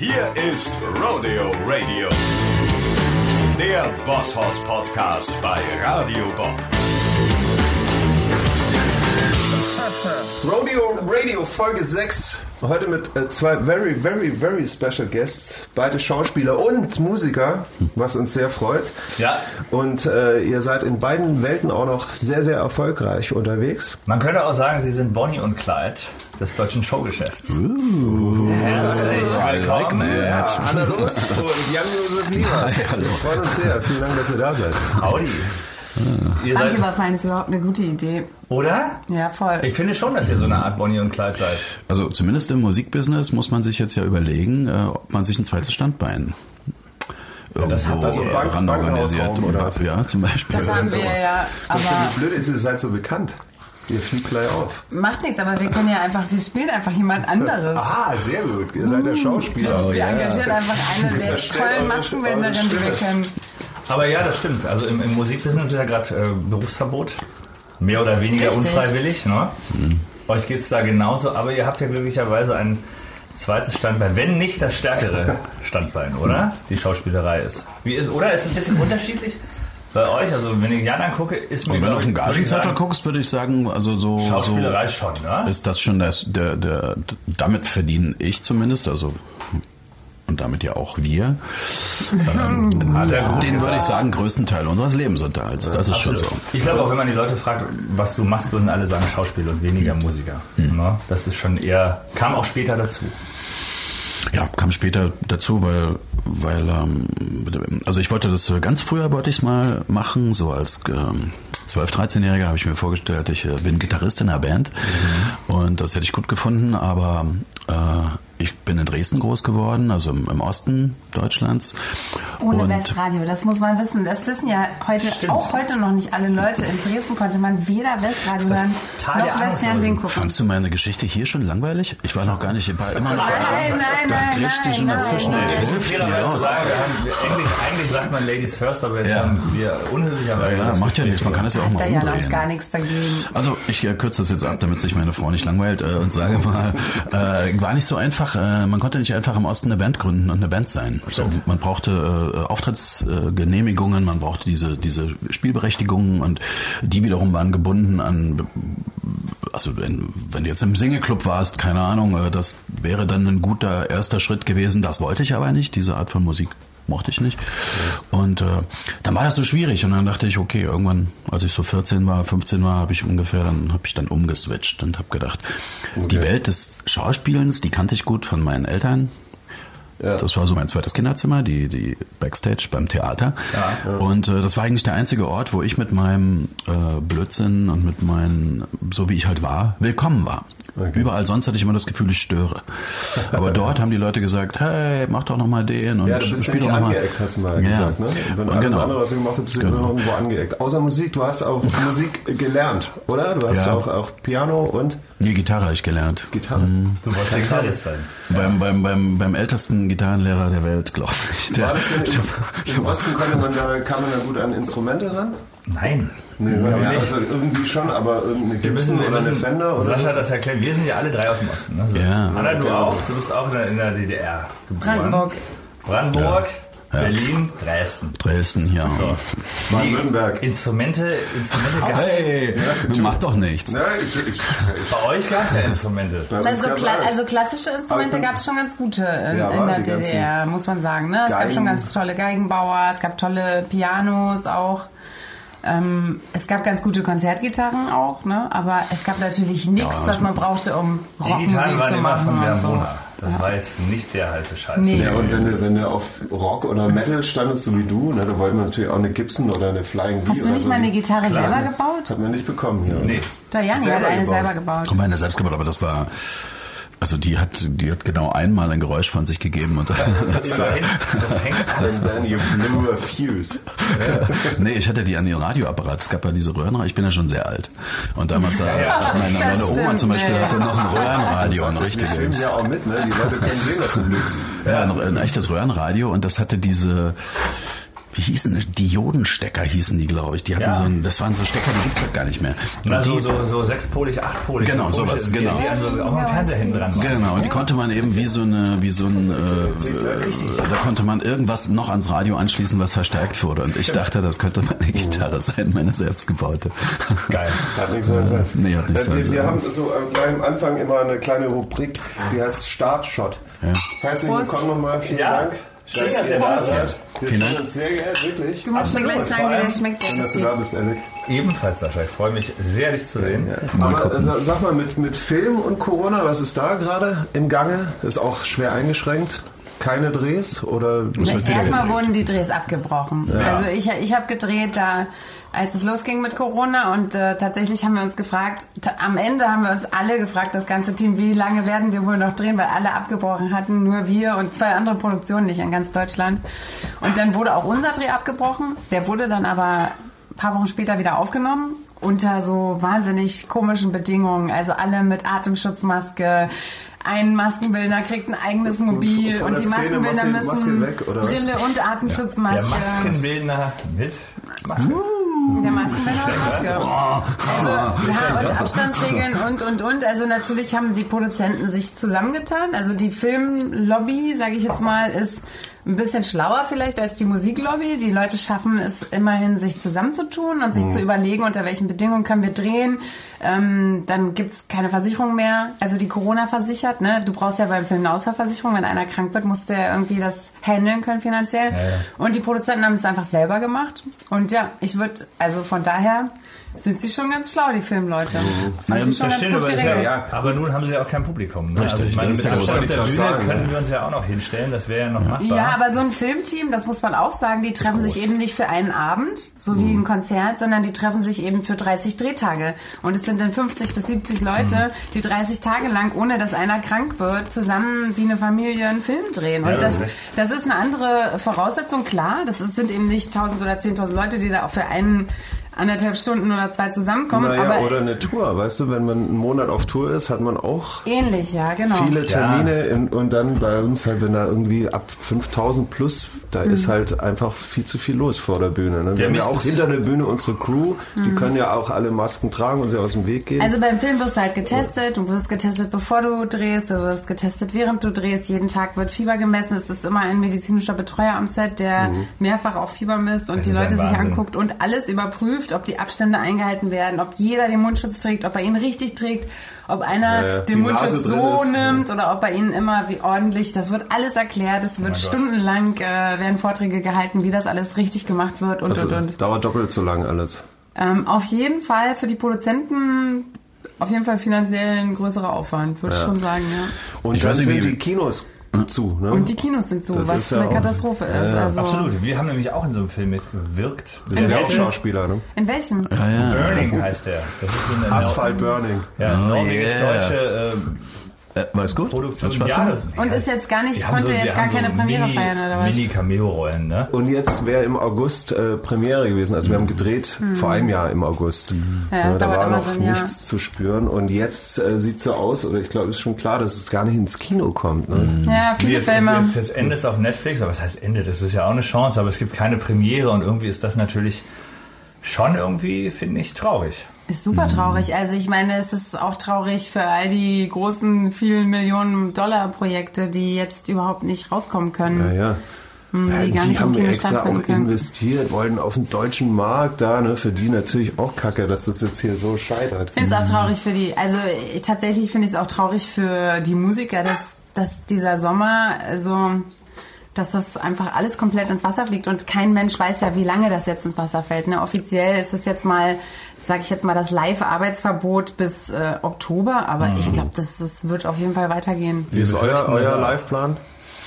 Hier ist Rodeo Radio, der Bosshaus Podcast bei Radio Bob. Rodeo Radio Folge 6. Heute mit äh, zwei very, very, very special Guests. Beide Schauspieler und Musiker, was uns sehr freut. Ja. Und äh, ihr seid in beiden Welten auch noch sehr, sehr erfolgreich unterwegs. Man könnte auch sagen, Sie sind Bonnie und Clyde des deutschen Showgeschäfts. Herzlich willkommen. Ja, Anna Lust und Jan-Josef Liebers. Wir freuen uns sehr. Vielen Dank, dass ihr da seid. Howdy. Ihr Danke, seid, überfallen ist überhaupt eine gute Idee. oder? Ja, voll. Ich finde schon, dass ihr so eine Art Bonnie und Clyde seid. Also zumindest im Musikbusiness muss man sich jetzt ja überlegen, äh, ob man sich ein zweites Standbein das hat irgendwo also Bank- ranorganisiert. Bankhausraum oder was? Ja, zum Beispiel. Das haben wir ja, Das ist ja aber Blöde ist, ihr seid so bekannt. Ihr fliegt gleich auf. macht nichts, aber wir können ja einfach, wir spielen einfach jemand anderes. Ah, sehr gut. Ihr seid der Schauspieler. wir engagieren einfach eine der tollen eure die wir kennen. Aber ja, das stimmt. Also im, im Musikbusiness ist ja gerade äh, Berufsverbot. Mehr oder weniger Richtig. unfreiwillig. Ne? Euch geht es da genauso, aber ihr habt ja glücklicherweise ein zweites Standbein, wenn nicht das stärkere Standbein, oder? Die Schauspielerei ist. Wie ist oder ist ein bisschen unterschiedlich bei euch? Also wenn ich Jan angucke, ist mir Und wenn du auf den Gagenzettel sagen, guckst, würde ich sagen, also so, so Schauspielerei schon, ne? ist das schon das, der, der, damit verdiene ich zumindest, also und damit ja auch wir, ähm, den würde ich sagen, größten Teil unseres Lebensunterhalts. Das ist schon so. Absolut. Ich glaube auch, wenn man die Leute fragt, was du machst, würden alle sagen Schauspieler und weniger Musiker. Ne? Das ist schon eher, kam auch später dazu. Ja, kam später dazu, weil, weil, ähm, also ich wollte das ganz früher wollte ich es mal machen, so als ähm, 12, 13-Jähriger habe ich mir vorgestellt, ich äh, bin Gitarrist in einer Band und das hätte ich gut gefunden, aber äh, ich bin in Dresden groß geworden, also im, im Osten Deutschlands. Ohne und Westradio, das muss man wissen. Das wissen ja heute Stimmt. auch heute noch nicht alle Leute. In Dresden konnte man weder Westradio Das hören, noch Westfernsehen gucken. Fandst du meine Geschichte hier schon langweilig? Ich war noch gar nicht, ich war immer noch Nein, nein, da nein, grätscht sie nein, schon nein. dazwischen und Ich muss hilft sie fairerweise raus. sagen, wir haben, wir, eigentlich, eigentlich sagt man Ladies first, aber jetzt Ja. haben wir unhöflicherweise. Ja, das macht ja nichts, man kann es ja auch mal da ja noch umdrehen. gar nichts dagegen. Also ich äh, kürze das jetzt ab, damit sich meine Frau nicht langweilt äh, und sage mal, äh, war nicht so einfach. Äh, man konnte nicht einfach im Osten eine Band gründen und eine Band sein. So, man brauchte äh, Auftrittsgenehmigungen, äh, man brauchte diese diese Spielberechtigungen und die wiederum waren gebunden an also wenn, wenn du jetzt im Singleclub warst, keine Ahnung, äh, das wäre dann ein guter erster Schritt gewesen. Das wollte ich aber nicht, diese Art von Musik mochte ich nicht. Und äh, dann war das so schwierig und dann dachte ich, okay, irgendwann, als ich so 14 war, 15 war, habe ich ungefähr, dann habe ich dann umgeswitcht und habe gedacht, die Welt des Schauspielens, die kannte ich gut von meinen Eltern. Ja. Das war so mein zweites Kinderzimmer, die, die Backstage beim Theater. Ja. Und äh, das war eigentlich der einzige Ort, wo ich mit meinem äh, Blödsinn und mit meinen, so wie ich halt war, willkommen war. Okay. Überall sonst hatte ich immer das Gefühl, ich störe. Aber dort haben die Leute gesagt, hey, mach doch noch mal den und Ja, du bist ja spiel nicht doch noch mal. angeeckt, hast du mal Ja. gesagt. Ne? Wenn alles genau. andere, was du gemacht hast, bist du Genau. immer irgendwo angeeckt. Außer Musik, du hast auch Musik gelernt, oder? Du hast Ja. auch, auch Piano und Nee, Gitarre habe ich gelernt. Gitarre. Du wolltest ja Gitarrist sein. Beim, beim, beim, beim ältesten Gitarrenlehrer der Welt, glaube ich. Der, War das denn im, im Osten konnte man da, kam man da gut an Instrumente ran? Nein. Nee, Ja, ja, nicht. also irgendwie schon, aber irgendeine Wir müssen, Gibson wir oder eine müssen Fender oder Sascha so? das erklären. Wir sind ja alle drei aus dem Osten. Ne? So. Ja. Anna, du auch. Du bist auch in der, DDR geboren. Brandenburg. Brandenburg, Ja. Berlin, Dresden. Dresden, ja. Baden-Württemberg. Instrumente, Instrumente gab's. Hey, mach doch nichts. Ja, ich, ich, ich, Bei euch gab es ja Instrumente. Also, kla also klassische Instrumente gab es schon ganz gute in, Ja, in der DDR, muss man sagen. Ne? Es gab Geigen. schon ganz tolle Geigenbauer, es gab tolle Pianos auch. Ähm, es gab ganz gute Konzertgitarren auch, ne? aber es gab natürlich nichts, was man brauchte, um Rockmusik zu immer von machen. der und so. Mona. Das war jetzt nicht der heiße Scheiß. Nee. Ja, und wenn du, wenn du auf Rock oder Metal standest, so wie du, ne, da wollten wir natürlich auch eine Gibson oder eine Flying V Hast du oder nicht so. mal eine Gitarre Klar. selber gebaut? Hat man nicht bekommen hier. Nee. Der Janni hat Selber eine gebaut. selber gebaut. Und meine selbst gebaut, aber das war, also die hat, die hat genau einmal ein Geräusch von sich gegeben und Immerhin, so fängt alles And then you blew a fuse. nee, ich hatte die an den Radioapparat. Es gab ja diese Röhrenradio. Ich bin ja schon sehr alt. Und damals war meine, meine Das Oma stimmt, zum Beispiel ja. hatte noch ein Röhrenradio, ein richtiges. ja auch mit, ne? Die Leute können sehen, dass du lügst. Ja, ein, ein echtes Röhrenradio und das hatte diese wie hießen die? Diodenstecker hießen die, glaube ich. Die hatten Ja. so ein, das waren so Stecker, die gibt's halt gar nicht mehr. Und Na, so, die, so, so sechspolig, achtpolig. Genau, so sowas, genau. Die, die an so, auch am Fernseher hinten dran. Genau, und die konnte man eben wie so eine, wie so ein, äh, da konnte man irgendwas noch ans Radio anschließen, was verstärkt wurde. Und ich dachte, das könnte meine Gitarre sein, meine selbstgebaute. Geil. Hat nichts mehr sein. Nee, hat nichts Äh, wir, mehr wir sein. haben so am kleinen Anfang immer eine kleine Rubrik, die heißt Startshot. Herzlich Prost. willkommen nochmal, vielen Ja. Dank. Schön, dass ihr da seid. Wir Vielen Dank. uns sehr geehrt, wirklich. Du musst mir gleich sagen, wie der schmeckt. Schön, dass du da bist, Alec. Ebenfalls, Sascha. Ich freue mich sehr, dich zu sehen. Aber äh, sa- sag mal, mit, mit Film und Corona, was ist da gerade im Gange? Ist auch schwer eingeschränkt? Keine Drehs oder? Erstmal wurden die Drehs abgebrochen. Also ich, ich habe gedreht da, als es losging mit Corona und äh, tatsächlich haben wir uns gefragt, am Ende haben wir uns alle gefragt, das ganze Team, wie lange werden wir wohl noch drehen, weil alle abgebrochen hatten, nur wir und zwei andere Produktionen nicht in ganz Deutschland. Und dann wurde auch unser Dreh abgebrochen. Der wurde dann aber ein paar Wochen später wieder aufgenommen unter so wahnsinnig komischen Bedingungen. Also alle mit Atemschutzmaske. Ein Maskenbildner kriegt ein eigenes Mobil und der die Szene Maskenbildner Maske- Maske müssen weg, oder was? Brille und Atemschutzmaske. Der Maskenbildner mit Maske. Der Maskenbildner und Maske. Also, ja, und Abstandsregeln und, und, und. Also natürlich haben die Produzenten sich zusammengetan. Also die Filmlobby, sage ich jetzt mal, ist ein bisschen schlauer vielleicht als die Musiklobby. Die Leute schaffen es immerhin, sich zusammenzutun und sich Mhm. zu überlegen, unter welchen Bedingungen können wir drehen. Ähm, dann gibt's keine Versicherung mehr. Also die Corona versichert. Ne? Du brauchst ja beim Film eine Ausfallversicherung. Wenn einer krank wird, musst du ja irgendwie das handeln können finanziell. Und die Produzenten haben es einfach selber gemacht. Und ja, ich würde, also von daher sind sie schon ganz schlau, die Filmleute. Haben Naja, sie schon ganz stimmt, gut aber, ist ja, geregelt. ja. aber nun haben sie ja auch kein Publikum. Ne? Richtig, also ich meine, mit der auf der Bühne gerade können sagen, wir uns ja auch noch hinstellen. Das wäre ja noch machbar. Ja, aber so ein Filmteam, das muss man auch sagen, die treffen sich eben nicht für einen Abend, so wie ein Konzert, sondern die treffen sich eben für 30 Drehtage. Und es sind dann 50 bis 70 Leute, die 30 Tage lang, ohne dass einer krank wird, zusammen wie eine Familie einen Film drehen. Ja, Und das das, ist recht. das ist eine andere Voraussetzung, klar. Das ist, sind eben nicht 1000 oder 10.000 Leute, die da auch für einen anderthalb Stunden oder zwei zusammenkommen. Naja, aber oder eine Tour, weißt du, wenn man einen Monat auf Tour ist, hat man auch ähnlich, ja, genau. viele Termine in, und dann bei uns halt, wenn da irgendwie ab 5000 plus, da ist Mhm. halt einfach viel zu viel los vor der Bühne. Ne? Wir haben ja auch ist- hinter der Bühne unsere Crew, die können ja auch alle Masken tragen und sie aus dem Weg gehen. Mhm. Also beim Film wirst du halt getestet, du wirst getestet, bevor du drehst, du wirst getestet, während du drehst. Jeden Tag wird Fieber gemessen. Es ist immer ein medizinischer Betreuer am Set, der mehrfach auch Fieber misst und Das die ist Leute sich anguckt und alles überprüft, ob die Abstände eingehalten werden, ob jeder den Mundschutz trägt, ob er ihn richtig trägt, ob einer Ja, ja. Den Mundschutz so ist, ja. nimmt oder ob bei ihnen immer wie ordentlich. Das wird alles erklärt. Es wird Gott. stundenlang äh, werden Vorträge gehalten, wie das alles richtig gemacht wird und also, und und. dauert doppelt so lang alles. Ähm, auf jeden Fall für die Produzenten auf jeden Fall finanziell ein größerer Aufwand, würde ich schon sagen, ja. Und Ich dann weiß nicht, sind wie- die Kinos zu. Ne? Und die Kinos sind zu, Das was ist ja eine auch- Katastrophe ist. Also, Absolut. Wir haben nämlich auch in so einem Film mitgewirkt. das sind ja auch Schauspieler, ne? In welchem? Burning heißt der. Das ist so eine Asphalt Burning. Ja, Oh, norwegisch-deutsche äh, war es gut? Produktion. Hat Spaß Ja, gemacht? Und ist jetzt gar nicht, wir haben konnte so- jetzt gar keine so Premiere Mini- feiern oder was? Mini-Cameo-Rollen, ne? Und jetzt wäre im August äh, Premiere gewesen. Also wir haben gedreht vor einem Jahr im August. Hm. Ja, da dauert war immer noch so nichts zu spüren. Und jetzt äh, sieht so aus, oder ich glaube, es ist schon klar, dass es gar nicht ins Kino kommt. Ne? Ja, viele jetzt, Filme. Jetzt, jetzt endet es auf Netflix, aber was heißt Ende? Das ist ja auch eine Chance, aber es gibt keine Premiere und irgendwie ist das natürlich schon irgendwie, finde ich, traurig. Ist super traurig. Also ich meine, es ist auch traurig für all die großen, vielen Millionen Dollar Projekte, die jetzt überhaupt nicht rauskommen können. Ja, ja. Hm, Ja, die die haben extra auch können. investiert, wollen auf den deutschen Markt da, ne? Für die natürlich auch kacke, dass das jetzt hier so scheitert. Ich finde es auch traurig für die, also ich, tatsächlich finde ich es auch traurig für die Musiker, dass, dass dieser Sommer so, dass das einfach alles komplett ins Wasser fliegt und kein Mensch weiß ja, wie lange das jetzt ins Wasser fällt. Ne? Offiziell ist es jetzt mal, sage ich jetzt mal, das Live-Arbeitsverbot bis äh, Oktober, aber Mhm. ich glaube, das, das wird auf jeden Fall weitergehen. Wie ist euer, euer. Liveplan?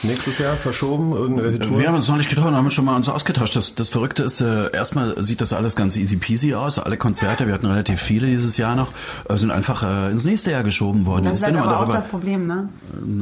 Nächstes Jahr verschoben? Irgendwelche Tour? Wir haben uns noch nicht getroffen, haben uns schon mal uns ausgetauscht. Das, das Verrückte ist, äh, erstmal sieht das alles ganz easy peasy aus. Alle Konzerte, wir hatten relativ viele dieses Jahr noch, äh, sind einfach äh, ins nächste Jahr geschoben worden. Das ist halt aber immer auch das Problem, ne?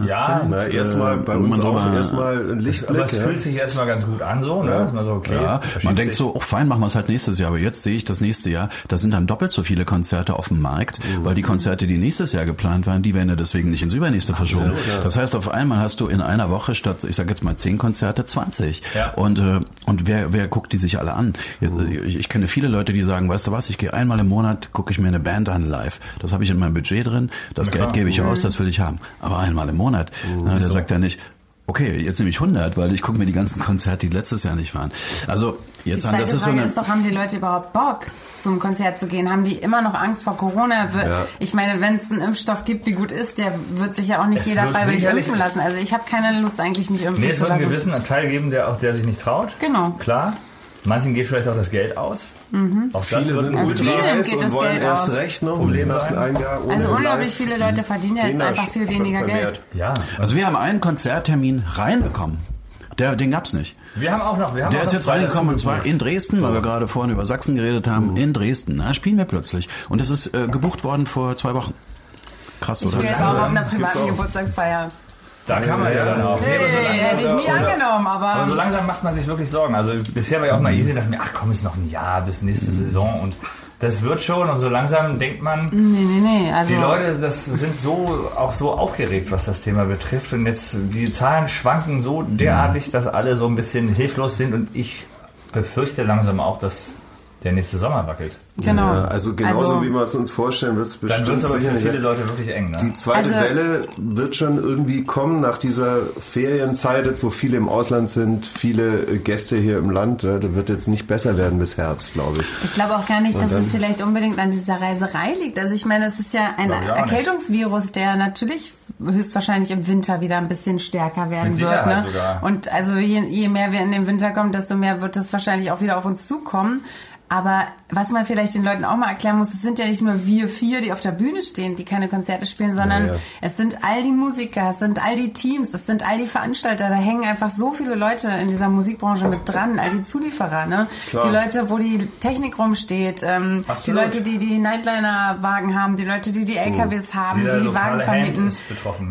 Ja, Na, erstmal bei Äh, uns man auch drüber- erstmal ein aber Lichtblick. es ja. fühlt sich erstmal ganz gut an so, ne? Ist mal so, okay. Ja, man denkt sich. so, oh fein, machen wir es halt nächstes Jahr. Aber jetzt sehe ich das nächste Jahr, da sind dann doppelt so viele Konzerte auf dem Markt, Mhm. weil die Konzerte, die nächstes Jahr geplant waren, die werden ja deswegen nicht ins übernächste verschoben. Das heißt, auf einmal hast du in einer Woche Woche statt, ich sage jetzt mal, zehn Konzerte 20. Ja. Und, äh, und wer, wer guckt die sich alle an? Ich, ich kenne viele Leute, die sagen, weißt du was, ich gehe einmal im Monat, gucke ich mir eine Band an live. Das habe ich in meinem Budget drin, das Na Geld klar. gebe ich aus, das will ich haben. Aber einmal im Monat. Na, der sagt ja nicht, okay, jetzt nehme ich 100, weil ich gucke mir die ganzen Konzerte, die letztes Jahr nicht waren. Also jetzt Die an, das ist so Frage eine... ist doch, haben die Leute überhaupt Bock, zum Konzert zu gehen? Haben die immer noch Angst vor Corona? Ja. Ich meine, wenn es einen Impfstoff gibt, wie gut ist, der wird sich ja auch nicht Es jeder freiwillig impfen lassen. Also ich habe keine Lust eigentlich, mich impfen Nee, es zu wird einen lassen. gewissen Teil geben, der auch der sich nicht traut. Genau. Klar. Manchen geht vielleicht auch das Geld aus. Auch das Viele sind ultra geht und das wollen Geld erst aus. recht noch Problem nach einem Jahr ohne Also unglaublich viele Leute verdienen ja jetzt einfach viel weniger. Geld. Ja. Also wir haben einen Konzerttermin reinbekommen. Der, den gab's nicht. Wir haben auch noch. Wir haben Der auch ist jetzt reingekommen und zwar in Dresden, weil wir gerade vorhin über Sachsen geredet haben. In Dresden. Da spielen wir plötzlich. Und es ist äh, gebucht worden vor zwei Wochen. Krass, Ich oder? spiele jetzt auch auf einer privaten auch. Geburtstagsfeier. Da kann man ja dann auch. Nee, aber so Nee, langsam- hätte ich nie angenommen, Aber aber... so langsam macht man sich wirklich Sorgen. Also bisher war ja auch mal easy, dachte mir, ach komm, ist noch ein Jahr bis nächste Saison und das wird schon und so langsam denkt man, Nee, nee, nee. Also die Leute, das sind so auch so aufgeregt, was das Thema betrifft und jetzt die Zahlen schwanken so derartig, dass alle so ein bisschen hilflos sind und ich befürchte langsam auch, dass der nächste Sommer wackelt. Genau. Ja, also genauso Also- wie wir es uns vorstellen, wird es Dann bestimmt wird es aber für viele Leute wirklich eng. Ne? Die zweite Also- Welle wird schon irgendwie kommen nach dieser Ferienzeit, jetzt wo viele im Ausland sind, viele äh, Gäste hier im Land. Da wird jetzt nicht besser werden bis Herbst, glaube ich. Ich glaube auch gar nicht, dass Und dann- es vielleicht unbedingt an dieser Reiserei liegt. Also ich meine, es ist ja ein auch nicht. Erkältungsvirus, der natürlich höchstwahrscheinlich im Winter wieder ein bisschen stärker werden Mit wird. Ne? sogar. Und also je, je mehr wir in den Winter kommen, desto mehr wird es wahrscheinlich auch wieder auf uns zukommen. Aber was man vielleicht den Leuten auch mal erklären muss, es sind ja nicht nur wir vier, die auf der Bühne stehen, die keine Konzerte spielen, sondern Ja, ja. es sind all die Musiker, es sind all die Teams, es sind all die Veranstalter. Da hängen einfach so viele Leute in dieser Musikbranche mit dran, all die Zulieferer, ne? Klar. Die Leute, wo die Technik rumsteht, ähm, die. Leute, die die Nightliner-Wagen haben, die Leute, die die LKWs haben, Jeder die die Wagen vermieten.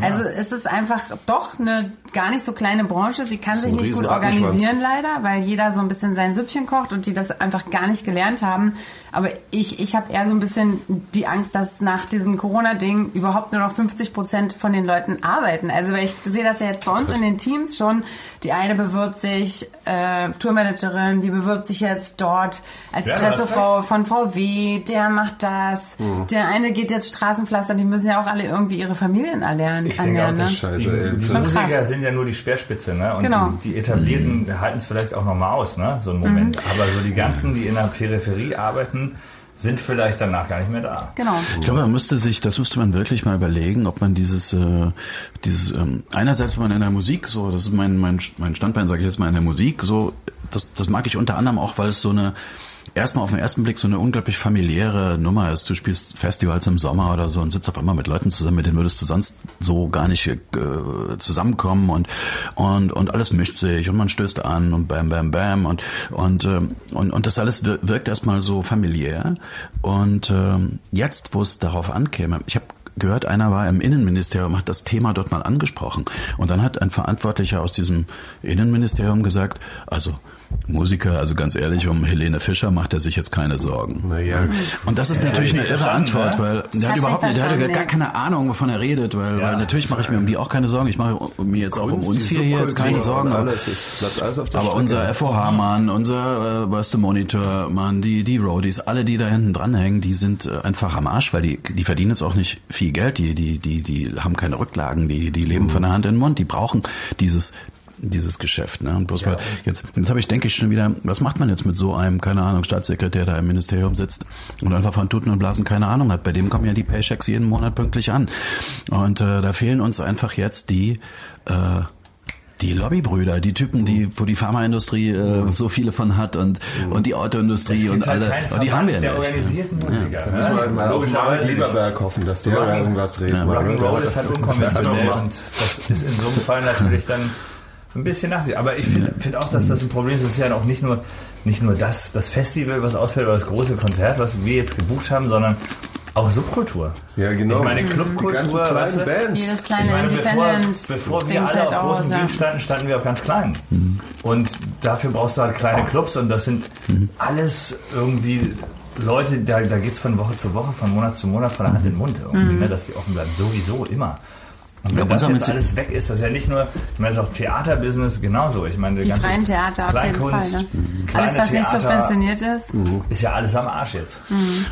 ja. Also es ist einfach doch eine gar nicht so kleine Branche. Sie kann sich nicht gut organisieren leider, weil jeder so ein bisschen sein Süppchen kocht und die das einfach gar nicht gelernt haben. Aber ich, ich habe eher so ein bisschen die Angst, dass nach diesem Corona-Ding überhaupt nur noch 50 Prozent von den Leuten arbeiten. Also weil ich sehe das ja jetzt bei uns in den Teams schon. Die eine bewirbt sich, äh, Tourmanagerin, die bewirbt sich jetzt dort als Ja, Pressefrau von VW, der macht das. Mhm. Der eine geht jetzt Straßenpflastern, die müssen ja auch alle irgendwie ihre Familien erlernen. Ich denke auch, das ne? Scheiße, Die, ey. die Schon Musiker krass. sind ja nur die Speerspitze, ne? Und Genau. die Etablierten halten es vielleicht auch nochmal aus, ne? So einen Moment. Mhm. Aber so die ganzen, die in der Peripherie arbeiten, sind vielleicht danach gar nicht mehr da. Genau. Ich glaube, man müsste sich, das müsste man wirklich mal überlegen, ob man dieses, äh, dieses, ähm, einerseits, wenn man in der Musik so, das ist mein, mein, mein Standbein, sage ich jetzt mal, in der Musik, so, das, das mag ich unter anderem auch, weil es so eine, erstmal auf den ersten Blick so eine unglaublich familiäre Nummer ist. Du spielst Festivals im Sommer oder so und sitzt auf einmal mit Leuten zusammen, mit denen würdest du sonst so gar nicht äh, zusammenkommen und, und, und alles mischt sich und man stößt an und bam, bam, bam und, und, ähm, und, und das alles wir- wirkt erstmal so familiär. Und ähm, jetzt, wo es darauf ankäme, ich habe gehört, einer war im Innenministerium, hat das Thema dort mal angesprochen. Und dann hat ein Verantwortlicher aus diesem Innenministerium gesagt, also Musiker, also ganz ehrlich, um Helene Fischer macht er sich jetzt keine Sorgen. Naja, Und das ist natürlich eine irre Antwort, ne? weil der hat hat überhaupt nicht, der verstanden, gar keine Ahnung, wovon er redet, weil, Ja. weil natürlich mache ich mir um die auch keine Sorgen. Ich mache mir jetzt auch um uns vier hier jetzt keine Sorgen. aber- Alles ist, alles auf der aber Strecke. unser FOH-Mann, unser äh, weißt du, Monitor-Mann, die, die Roadies, alle, die da hinten dranhängen, die sind äh, einfach am Arsch, weil die, die verdienen jetzt auch nicht viel Geld, die, die, die, die haben keine Rücklagen, die, die leben von der Hand in den Mund, die brauchen dieses dieses Geschäft. Ne? Und bloß weil jetzt, jetzt habe ich, denke ich schon wieder, was macht man jetzt mit so einem, keine Ahnung, Staatssekretär, der im Ministerium sitzt und einfach von Tuten und Blasen keine Ahnung hat. Bei dem kommen ja die Paychecks jeden Monat pünktlich an. Und äh, da fehlen uns einfach jetzt die äh, die Lobbybrüder, die Typen, die, wo die Pharmaindustrie äh, so viele von hat und, und die Autoindustrie und alle. halt und die haben wir der nicht. organisierten Musiker. Da müssen wir halt mal auf Marek. Lieberberg hoffen, dass der da irgendwas dreht. Ja, Rock'n'Roll ist halt unkonventionell Ja, und das ist in so einem Fall natürlich dann ein bisschen nach sich. Aber ich finde find auch, dass das ein Problem ist. Es ist ja auch nicht nur, nicht nur das, das Festival, was ausfällt, oder das große Konzert, was wir jetzt gebucht haben, sondern auch Subkultur. Ja, genau. Ich meine, Die Clubkultur, kleinen weißt du, Bands. Jedes ich kleine meine, bevor, Independent. bevor Ding wir alle auf großen. Bühnen standen, standen wir auf ganz kleinen. Und dafür brauchst du halt kleine Clubs und das sind alles irgendwie Leute, da, da geht es von Woche zu Woche, von Monat zu Monat, von der Hand in den Mund irgendwie, ne, dass die offen bleiben. Sowieso, immer. Und wenn Ja, das jetzt alles weg ist, das ist ja nicht nur, ich meine, es ist auch Theaterbusiness genauso. Ich meine, Die freien Theater jeden Fall. Kleinkunst, Ne? kleine Alles, was nicht Theater, subventioniert ist. Ist ja alles am Arsch jetzt.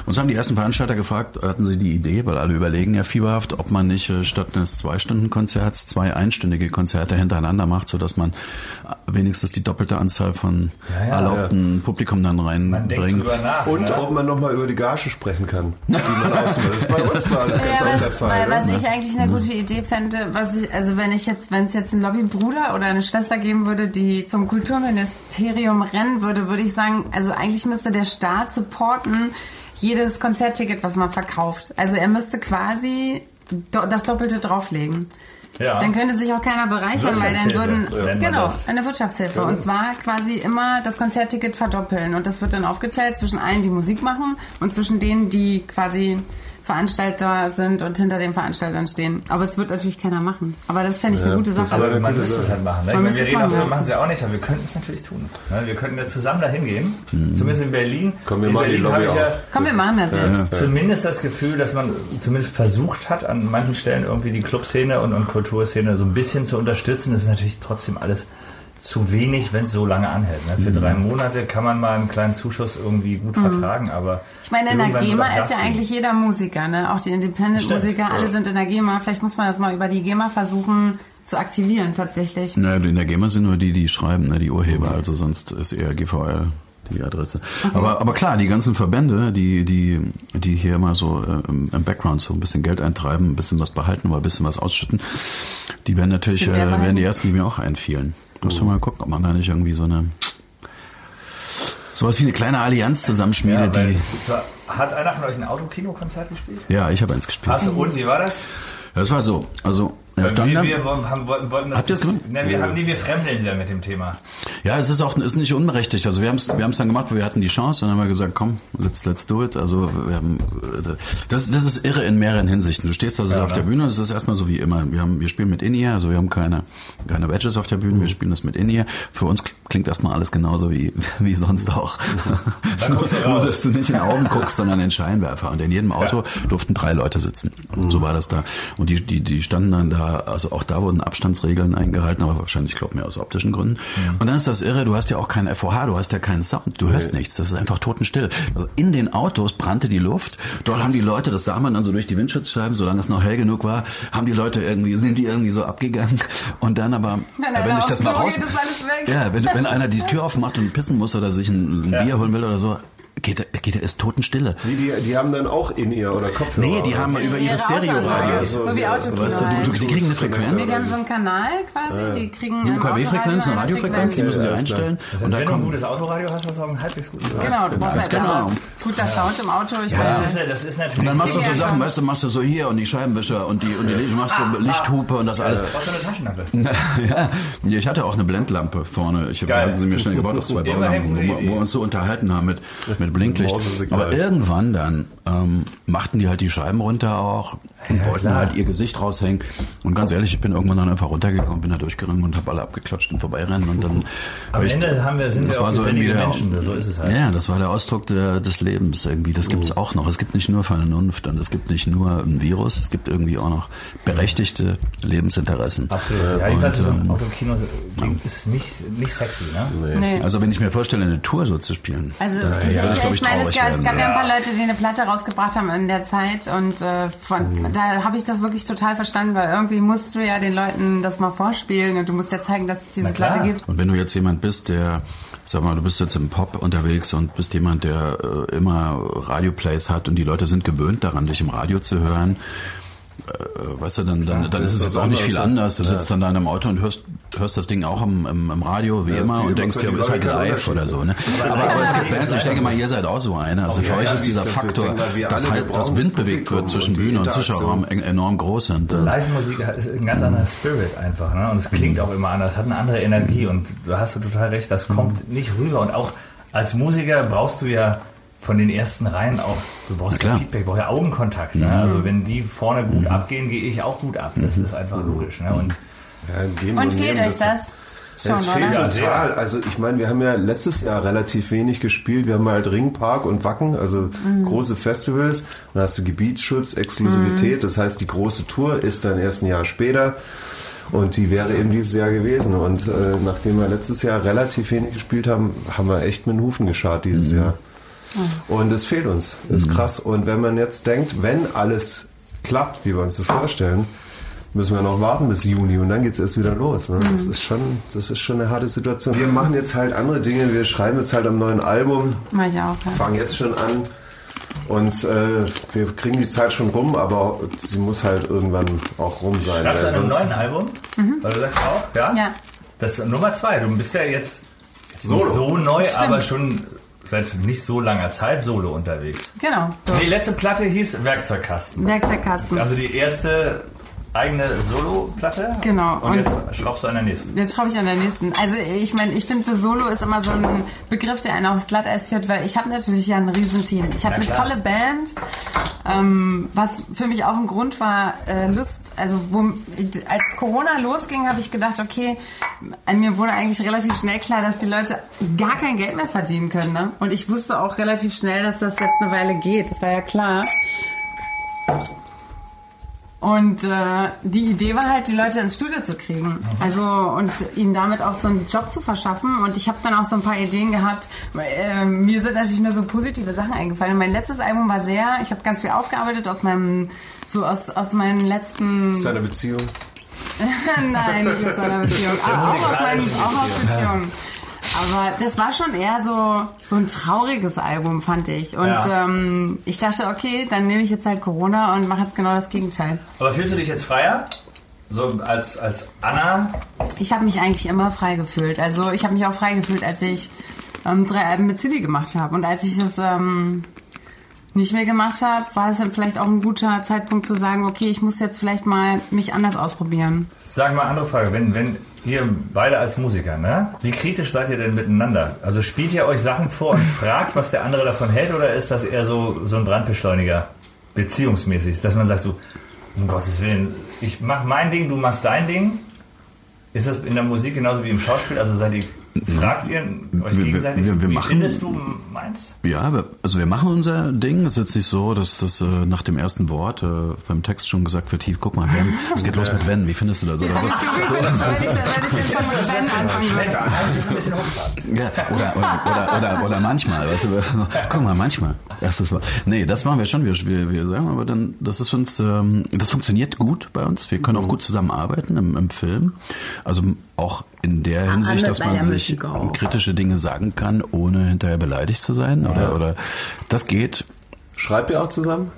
Uns haben die ersten Veranstalter gefragt, hatten sie die Idee, weil alle überlegen ja fieberhaft, ob man nicht äh, statt eines Zwei-Stunden-Konzerts zwei einstündige Konzerte hintereinander macht, sodass man äh, wenigstens die doppelte Anzahl von Ja, ja. erlaubten Publikum dann Man denkt reinbringt. nach. Und ne? ob man nochmal über die Gage sprechen kann, die man ausmacht. Das ist bei uns war das ganz Ja, oft der was, Fall. weil, was ne? ich eigentlich eine gute Idee fände, was ich, also wenn ich jetzt, wenn es jetzt einen Lobbybruder oder eine Schwester geben würde, die zum Kulturministerium rennen würde, würde ich sagen, also eigentlich müsste der Staat supporten jedes Konzertticket, was man verkauft. Also er müsste quasi do, das Doppelte drauflegen. Ja. Dann könnte sich auch keiner bereichern, weil dann würden, ja. genau, eine Wirtschaftshilfe. Und zwar quasi immer das Konzertticket verdoppeln. Und das wird dann aufgeteilt zwischen allen, die Musik machen und zwischen denen, die quasi Veranstalter sind und hinter den Veranstaltern stehen. Aber es wird natürlich keiner machen. Aber das fände ich eine gute Sache. Aber man müsste es halt machen. Ne? Ich Man meine, wir es reden auch machen, so, wir ja. machen es ja auch nicht, aber wir könnten es natürlich tun. Ne? Wir könnten ja zusammen dahin gehen. Zumindest in Berlin. Komm, wir in machen die Berlin Lobby habe ich ja auf. Komm, wir machen das jetzt. zumindest das Gefühl, dass man zumindest versucht hat, an manchen Stellen irgendwie die Clubszene und, und Kulturszene so ein bisschen zu unterstützen. Das ist natürlich trotzdem alles zu wenig, wenn es so lange anhält. Ne? Für drei Monate kann man mal einen kleinen Zuschuss irgendwie gut vertragen, aber Mhm. Ich meine, in der GEMA ist ja eigentlich jeder Musiker, ne? Auch die Independent-Musiker, alle ja. sind in der GEMA. Vielleicht muss man das mal über die GEMA versuchen zu aktivieren, tatsächlich. Naja, in der GEMA sind nur die, die schreiben, ne, die Urheber, also sonst ist eher GVL die Adresse. Aber, aber klar, die ganzen Verbände, die, die, die hier immer so äh, im, im Background so ein bisschen Geld eintreiben, ein bisschen was behalten oder ein bisschen was ausschütten, die werden natürlich, äh, werden die ersten, die mir auch einfielen. Musst du mal gucken, ob man da nicht irgendwie so eine sowas wie eine kleine Allianz Ja, zusammenschmiedet, weil, die. hat einer von euch ein Autokino-Konzert gespielt? Ja, ich habe eins gespielt. Hast du, und wie war das? Das war so. Also, ja, wir, wir haben, wollten, wollten das das bis- gemacht? ne, wir haben nee, wir fremdeln ja mit dem Thema. Ja, es ist auch ist nicht unberechtigt. Also wir haben es wir haben's dann gemacht, weil wir hatten die Chance und dann haben wir gesagt, komm, let's let's do it. Also wir haben das das ist irre in mehreren Hinsichten. Du stehst also Ja, auf ne? der Bühne, das ist erstmal so wie immer. Wir haben wir spielen mit In-Ear, also wir haben keine keine Badges auf der Bühne, wir spielen das mit In-Ear. Für uns klingt erstmal alles genauso wie wie sonst auch. Du Nur dass du nicht in die Augen guckst, sondern in den Scheinwerfer. Und in jedem Auto durften drei Leute sitzen. So war das da. Und die, die, die standen dann da, also auch da wurden Abstandsregeln eingehalten, aber wahrscheinlich, ich glaube mir aus optischen Gründen. Und dann ist das irre, du hast ja auch keinen FOH, du hast ja keinen Sound, du hörst nichts. Das ist einfach totenstill. Also in den Autos brannte die Luft. Dort haben die Leute, das sah man dann so durch die Windschutzscheiben, solange es noch hell genug war, haben die Leute irgendwie, sind die irgendwie so abgegangen. Und dann aber, Wenn wenn ich das mal raus, geht, ist alles weg. ja, wenn, wenn einer die Tür aufmacht und pissen muss oder sich ein, ein Ja. Bier holen will oder so, geht er, geht ist totenstille. Wie, die, die haben dann auch in ihr oder Kopfhörer. Nee, die haben über ihre Ihre Stereoradio. So, So wie Autokino Weißt du, halt. du, du, die kriegen eine Frequenz. Nee, die haben so einen Kanal quasi, die kriegen Eine ein UKW-Frequenz, eine Radiofrequenz, die müssen sie ist einstellen. Das heißt, Und da wenn du ein kommt, gutes Autoradio hast, hast du auch einen halbwegs guten Sound. Genau, du brauchst halt genau. guter Sound im Auto. Ich Das, weiß ist, ja- das ist natürlich. und dann machst du so Sachen, weißt du, machst du so hier und die Scheibenwischer und die, und die du machst Ah, so Lichthupe und das alles. Brauchst du eine Taschenlampe? ja, ich hatte auch eine Blendlampe vorne. Ich hatten sie mir schnell gebaut aus zwei Baulampen, wo, wir- Idee. wo wir uns so unterhalten haben mit, mit Blinklicht. Aber irgendwann dann ähm, machten die halt die Scheiben runter auch und wollten klar. halt ihr Gesicht raushängen. Und ganz ehrlich, ich bin irgendwann dann einfach runtergekommen, bin da durchgegangen und habe alle abgeklatscht und vorbeirennen und dann. Am ich- Ende haben wir, sind das wir war auch so irgendwie der, Menschen. So ist es halt. Ja, das war der Ausdruck der, des Lebens irgendwie. Das gibt's auch noch. Es gibt nicht nur Vernunft und es gibt nicht nur ein Virus, es gibt irgendwie auch noch berechtigte Lebensinteressen. Absolut. Ja, jedenfalls Und, so ein Autokino ist nicht, nicht sexy, ne? Nee. Also wenn ich mir vorstelle, eine Tour so zu spielen. Also da- ich, ja, ich, glaub ich meine, es gab, es gab ja ein paar Leute, die eine Platte rausgebracht haben in der Zeit und äh, von, da habe ich das wirklich total verstanden, weil irgendwie musst du ja den Leuten das mal vorspielen und du musst ja zeigen, dass es diese. Platte gibt. Und wenn du jetzt jemand bist, der, sag mal, du bist jetzt im Pop unterwegs und bist jemand, der äh, immer Radioplays hat und die Leute sind gewöhnt daran, dich im Radio zu hören, weißt du, dann, dann, dann ist es jetzt auch nicht viel ja. anders. Du sitzt dann da in einem Auto und hörst, hörst das Ding auch im, im, im Radio, wie Ja, immer, und denkst dir, die ist halt live oder so. Ne? Aber, aber es gibt Bands, ich denke mal, ihr seid auch so eine. Also für ja, euch ja, ist dieser Faktor, dass halt das Wind bewegt wird zwischen Bühne und. Zuschauerraum en- enorm groß. Und, äh, Live-Musik ist ein ganz anderer Spirit einfach. Ne? Und es klingt auch immer anders, hat eine andere Energie. Und du hast du total recht, das kommt nicht rüber. Und auch als Musiker brauchst du ja von den ersten Reihen auch, du brauchst ja Feedback, du brauchst ja Augenkontakt. Ne? Also wenn die vorne gut abgehen, gehe ich auch gut ab. Das ist einfach logisch. Ne? Und Ja, Und fehlt nehmen, euch das? Schon, es fehlt oder? Total. Also ich meine, wir haben ja letztes Jahr relativ wenig gespielt. Wir haben halt Ringpark und Wacken, also Mhm. große Festivals. Dann hast du Gebietsschutz, Mhm. Exklusivität. Das heißt, die große Tour ist dann erst ein Jahr später. Und die wäre eben dieses Jahr gewesen. Und äh, nachdem wir letztes Jahr relativ wenig gespielt haben, haben wir echt mit den Hufen geschart dieses Jahr. Und es fehlt uns. Ist krass. Und wenn man jetzt denkt, wenn alles klappt, wie wir uns das vorstellen, müssen wir noch warten bis Juni und dann geht es erst wieder los. Ne? Das, ist schon, das ist schon eine harte Situation. Wir machen jetzt halt andere Dinge. Wir schreiben jetzt halt am neuen Album, Mach ich auch. Ja. fangen jetzt schon an. Und äh, wir kriegen die Zeit schon rum, aber sie muss halt irgendwann auch rum sein. Schreibst du an einem sonst- neuen Album? Weil du sagst auch, ja? Ja. Das ist Nummer zwei. Du bist ja jetzt Solo. nicht so neu, Stimmt. aber schon seit nicht so langer Zeit solo unterwegs. Genau. So. Die letzte Platte hieß Werkzeugkasten. Werkzeugkasten. Also die erste eigene Solo-Platte. Genau. Und, Und- jetzt schraubst du an der nächsten. Jetzt schraube ich an der nächsten. Also ich meine, ich finde so Solo ist immer so ein Begriff, der einen aufs Glatteis führt, weil ich habe natürlich ja ein Riesenteam. Ich habe eine tolle Band, ähm, was für mich auch ein Grund war, äh, Lust, also wo, als Corona losging, habe ich gedacht, okay, mir wurde eigentlich relativ schnell klar, dass die Leute gar kein Geld mehr verdienen können. Ne? Und ich wusste auch relativ schnell, dass das jetzt eine Weile geht. Das war ja klar. Und äh, die Idee war halt, die Leute ins Studio zu kriegen. Also und ihnen damit auch so einen Job zu verschaffen. Und ich habe dann auch so ein paar Ideen gehabt. Äh, mir sind natürlich nur so positive Sachen eingefallen. Und mein letztes Album war sehr, ich habe ganz viel aufgearbeitet aus meinem, so aus, aus meinen letzten. Ist deine Beziehung? Nein, nicht aus meiner Beziehung. Aber auch aus meinen auch aus Beziehungen. Aber das war schon eher so, so ein trauriges Album, fand ich. Und Ja. ähm, ich dachte, okay, dann nehme ich jetzt halt Corona und mache jetzt genau das Gegenteil. Aber fühlst du dich jetzt freier? So als, als Anna? Ich habe mich eigentlich immer frei gefühlt. Also ich habe mich auch frei gefühlt, als ich ähm, drei Alben mit Silly gemacht habe. Und als ich das ähm, nicht mehr gemacht habe, war es dann vielleicht auch ein guter Zeitpunkt zu sagen, okay, ich muss jetzt vielleicht mal mich anders ausprobieren. Sag mal andere Frage. Wenn, wenn ihr beide als Musiker, ne? Wie kritisch seid ihr denn miteinander? Also spielt ihr euch Sachen vor und fragt, was der andere davon hält, oder ist das eher so, so ein Brandbeschleuniger, beziehungsmäßig, dass man sagt so, um Gottes Willen, ich mach mein Ding, du machst dein Ding? Ist das in der Musik genauso wie im Schauspiel? Also seid ihr, fragt ihr euch Wir- wir- gegenseitig, wir- wir wie machen- findest du meins? Ja, wir, also wir machen unser Ding. Es ist jetzt nicht so, dass das äh, nach dem ersten Wort äh, beim Text schon gesagt wird, Hiv, guck mal, wenn, es geht los mit wenn, wie findest du das? Oder so. Ja, oder, oder, oder, oder, oder manchmal, weißt du, guck mal, manchmal. Erstes Mal. Nee, das machen wir schon, wir, wir, wir sagen aber dann, das ist uns, ähm, das funktioniert gut bei uns. Wir können auch gut zusammenarbeiten im, im Film. Also auch in der Hinsicht, dass man sich Auch. kritische Dinge sagen kann, ohne hinterher beleidigt zu sein. Oder, oder das geht. Schreibt ihr auch zusammen?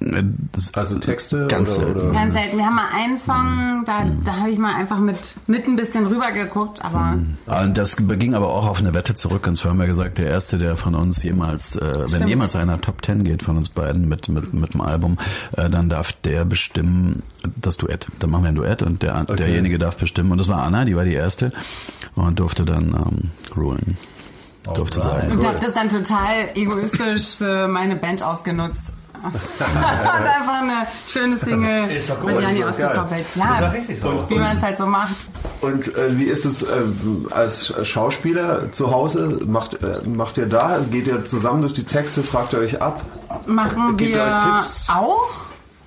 Äh, Also Texte Ganz oder, selten. oder? Ganz selten. Wir haben mal einen Song, da, da habe ich mal einfach mit, mit ein bisschen rüber geguckt, aber Und das ging aber auch auf eine Wette zurück. Und zwar haben wir gesagt, der Erste, der von uns jemals, äh, wenn jemals einer Top Ten geht von uns beiden mit, mit, mit dem Album, äh, dann darf der bestimmen das Duett. Dann machen wir ein Duett und der, derjenige darf bestimmen. Und das war Anna, die war die Erste und durfte dann ähm, rulen. Durfte sagen. Und habe das dann total egoistisch für meine Band ausgenutzt. und einfach eine schöne Single Ist doch gut, mit Jani ist ausgekoppelt. Ist Ja, doch richtig so. wie man es halt so macht. Und äh, wie ist es äh, als Schauspieler zu Hause? Macht, äh, macht ihr da? Geht ihr zusammen durch die Texte? Fragt ihr euch ab? Machen Gebt ihr wir auch.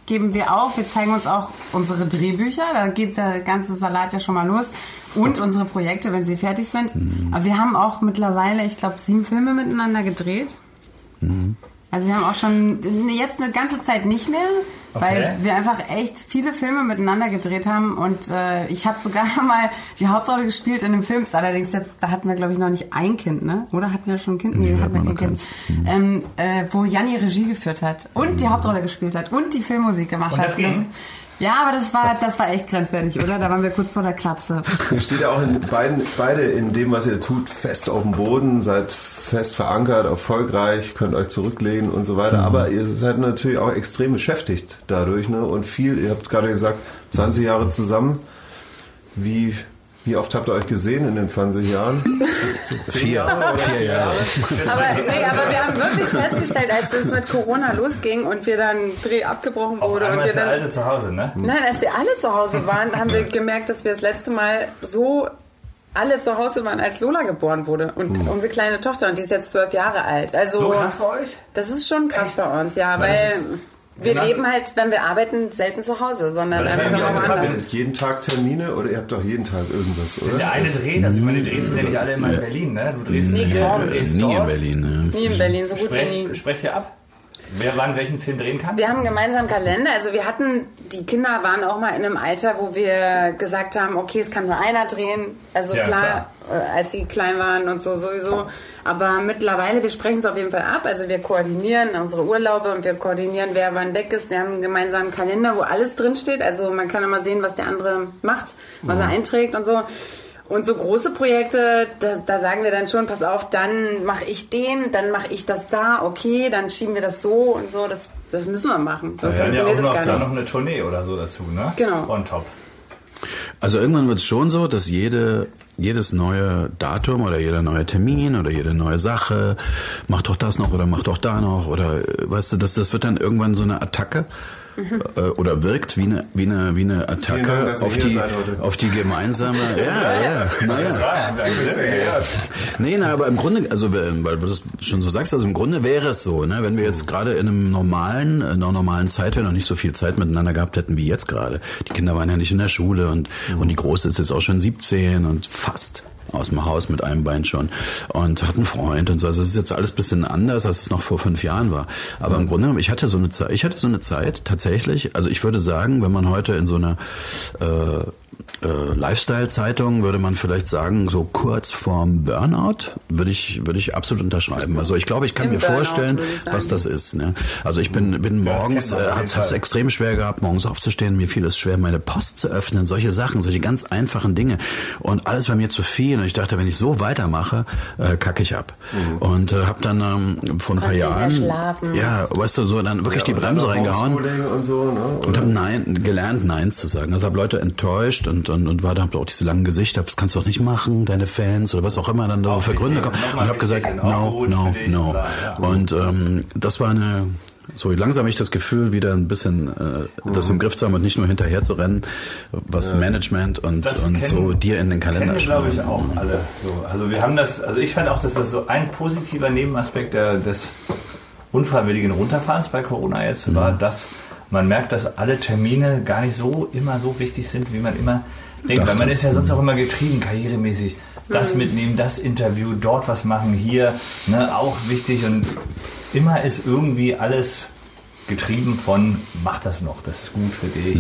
Geben wir auf. Wir zeigen uns auch unsere Drehbücher. Da geht der ganze Salat ja schon mal los. Und unsere Projekte, wenn sie fertig sind. Mhm. Aber wir haben auch mittlerweile, ich glaube, sieben Filme miteinander gedreht. Mhm. Also wir haben auch schon jetzt eine ganze Zeit nicht mehr, Okay. weil wir einfach echt viele Filme miteinander gedreht haben und äh, ich habe sogar mal die Hauptrolle gespielt in einem Film. Allerdings jetzt, da hatten wir glaube ich noch nicht ein Kind, ne? Oder hatten wir schon ein Kind? Nee, Nee, hatten wir kein Kind. noch Ähm, äh, wo Janni Regie geführt hat und die Hauptrolle gespielt hat und die Filmmusik gemacht Und hat. das ging? Ja, aber das war, das war echt grenzwertig, oder? Da waren wir kurz vor der Klapse. Ihr steht ja auch in beiden, beide in dem, was ihr tut, fest auf dem Boden, seid fest verankert, erfolgreich, könnt euch zurücklehnen und so weiter. Aber ihr seid natürlich auch extrem beschäftigt dadurch. Ne? Und viel, ihr habt gerade gesagt, 20 Jahre zusammen. Wie, wie oft habt ihr euch gesehen in den 20 Jahren? Vier. Jahre Vier Jahre. Aber, nee, aber wir haben wirklich festgestellt, als es mit Corona losging und wir dann Dreh abgebrochen Auf wurde und einmal wir ist der dann Alte zu Hause, ne? Nein, als wir alle zu Hause waren, haben wir gemerkt, dass wir das letzte Mal so alle zu Hause waren, als Lola geboren wurde. Und Hm. unsere kleine Tochter, und die ist jetzt zwölf Jahre alt. Also, So krass bei euch? das ist schon krass bei uns, ja, Weil weil wir Genau. leben halt, wenn wir arbeiten, selten zu Hause, sondern das einfach woanders. wenn- Jeden Tag Termine oder ihr habt doch jeden Tag irgendwas, Wenn der oder? eine dreht, also ich meine, die drehst sind ja nicht alle immer in Berlin, ne? Du drehst Nee, du drehst Nie in. Berlin. Ne? Nie in Berlin, so gut wie nie. Sprecht, sprecht ihr ab? Wer wann welchen Film drehen kann? Wir haben einen gemeinsamen Kalender. Also wir hatten, die Kinder waren auch mal in einem Alter, wo wir gesagt haben, okay, es kann nur einer drehen. Also Ja, klar, äh, als sie klein waren und so sowieso. Aber mittlerweile, wir sprechen es auf jeden Fall ab. Also wir koordinieren unsere Urlaube und wir koordinieren, wer wann weg ist. Wir haben einen gemeinsamen Kalender, wo alles drinsteht. Also man kann immer sehen, was der andere macht, was er einträgt und so. Und so große Projekte, da, da sagen wir dann schon, pass auf, dann mache ich den, dann mache ich das da, okay, dann schieben wir das so und so. Das, das müssen wir machen, sonst Wir haben ja auch funktioniert das noch, gar da nicht. noch eine Tournee oder so dazu, ne? Genau. On top. Also irgendwann wird es schon so, dass jede, jedes neue Datum oder jeder neue Termin oder jede neue Sache, mach doch das noch oder mach doch da noch oder äh, weißt du, das, das wird dann irgendwann so eine Attacke. Äh, Oder wirkt wie eine, wie eine, wie eine Dank, Attacke ihr auf die, auf die gemeinsame, ja, ja, naja. Nee, na, aber im Grunde, also weil du das schon so sagst, also im Grunde wäre es so, ne, wenn wir jetzt gerade in einem normalen, in einer normalen Zeit, wenn wir noch nicht so viel Zeit miteinander gehabt hätten wie jetzt gerade. Die Kinder waren ja nicht in der Schule und, und die Große ist jetzt auch schon 17 und fast aus dem Haus mit einem Bein schon und hat einen Freund und so. Also es ist jetzt alles bisschen anders, als es noch vor fünf Jahren war. Aber im Grunde, genommen, ich hatte so eine Zeit, ich hatte so eine Zeit tatsächlich. Also ich würde sagen, wenn man heute in so einer äh, äh, Lifestyle-Zeitung würde man vielleicht sagen, so kurz vorm Burnout, würde ich, würde ich absolut unterschreiben. Also ich glaube, ich kann Im mir Burnout, vorstellen, was das ist. Ne? Also ich bin, bin Ja, das morgens, äh, es Fall. extrem schwer gehabt, morgens aufzustehen. Mir fiel es schwer, meine Post zu öffnen, solche Sachen, solche ganz einfachen Dinge. Und alles war mir zu viel. Und ich dachte, wenn ich so weitermache, äh, kacke ich ab. Und äh, habe dann ähm, vor ein paar Jahren, ja, weißt du, so dann wirklich die und dann Bremse reingehauen. Und so, ne? Und habe Nein gelernt, Nein zu sagen. Also habe Leute enttäuscht und, und, und war da hab auch diese langen Gesichter, das kannst du doch nicht machen, deine Fans oder was auch immer dann da für Gründe kommen. Und wichtig gesagt, no, no, no. oder? Ja. Und ähm, das war eine so langsam habe ich das Gefühl, wieder ein bisschen äh, das im Griff zu haben und nicht nur hinterher zu rennen, was Management und, Das und kennen- so dir in den Kennen Kalender wir, glaube ich, auch alle. So, also wir haben das, also ich fand auch, dass das so ein positiver Nebenaspekt der, des unfreiwilligen Runterfahrens bei Corona jetzt Mhm. war, dass man merkt, dass alle Termine gar nicht so immer so wichtig sind, wie man immer denkt. Weil man ist ja sonst auch immer getrieben, karrieremäßig. Das mitnehmen, das Interview, dort was machen, hier, ne, auch wichtig. Und immer ist irgendwie alles getrieben von, mach das noch, das ist gut für dich,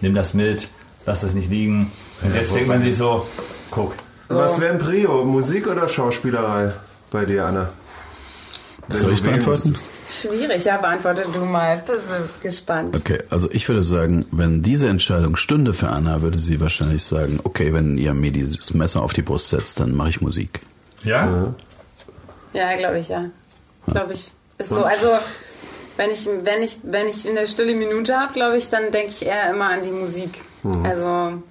nimm das mit, lass das nicht liegen. Und jetzt denkt man sich so, guck, Was wäre ein Prio? Musik oder Schauspielerei bei dir, Anna? Soll ich beantworten? Schwierig, ja, beantworte du mal. Bin gespannt. Okay, also ich würde sagen, wenn diese Entscheidung stünde für Anna, würde sie wahrscheinlich sagen, okay, wenn ihr mir dieses Messer auf die Brust setzt, dann mache ich Musik. ja? Ja, glaube ich, ja. Glaube ich. Ist so, also wenn ich, wenn ich, wenn ich eine stille Minute habe, glaube ich, dann denke ich eher immer an die Musik. Also,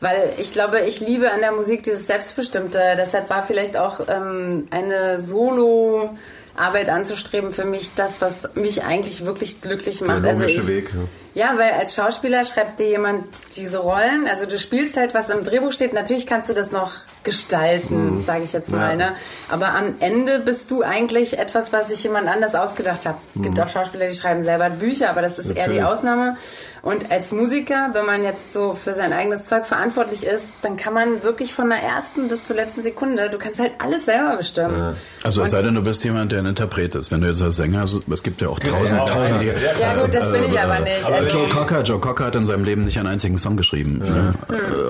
weil ich glaube, ich liebe an der Musik dieses Selbstbestimmte. Deshalb war vielleicht auch ähm, eine Solo Arbeit anzustreben für mich das, was mich eigentlich wirklich glücklich Der macht. Also logische ich, Weg. Ja. Ja, weil als Schauspieler schreibt dir jemand diese Rollen. Also du spielst halt, was im Drehbuch steht. Natürlich kannst du das noch gestalten, sage ich jetzt mal. Ne? Aber am Ende bist du eigentlich etwas, was sich jemand anders ausgedacht hat. Es gibt auch Schauspieler, die schreiben selber Bücher, aber das ist eher die Natürlich. Ausnahme. Und als Musiker, wenn man jetzt so für sein eigenes Zeug verantwortlich ist, dann kann man wirklich von der ersten bis zur letzten Sekunde, du kannst halt alles selber bestimmen. Also es sei denn, du bist jemand, der ein Interpret ist. Wenn du jetzt als Sänger, so, es gibt ja auch tausend, Ja, tausend, die, ja, Ja gut, das bin ich aber nicht. aber Also, Joe Cocker, Joe Cocker hat in seinem Leben nicht einen einzigen Song geschrieben ne?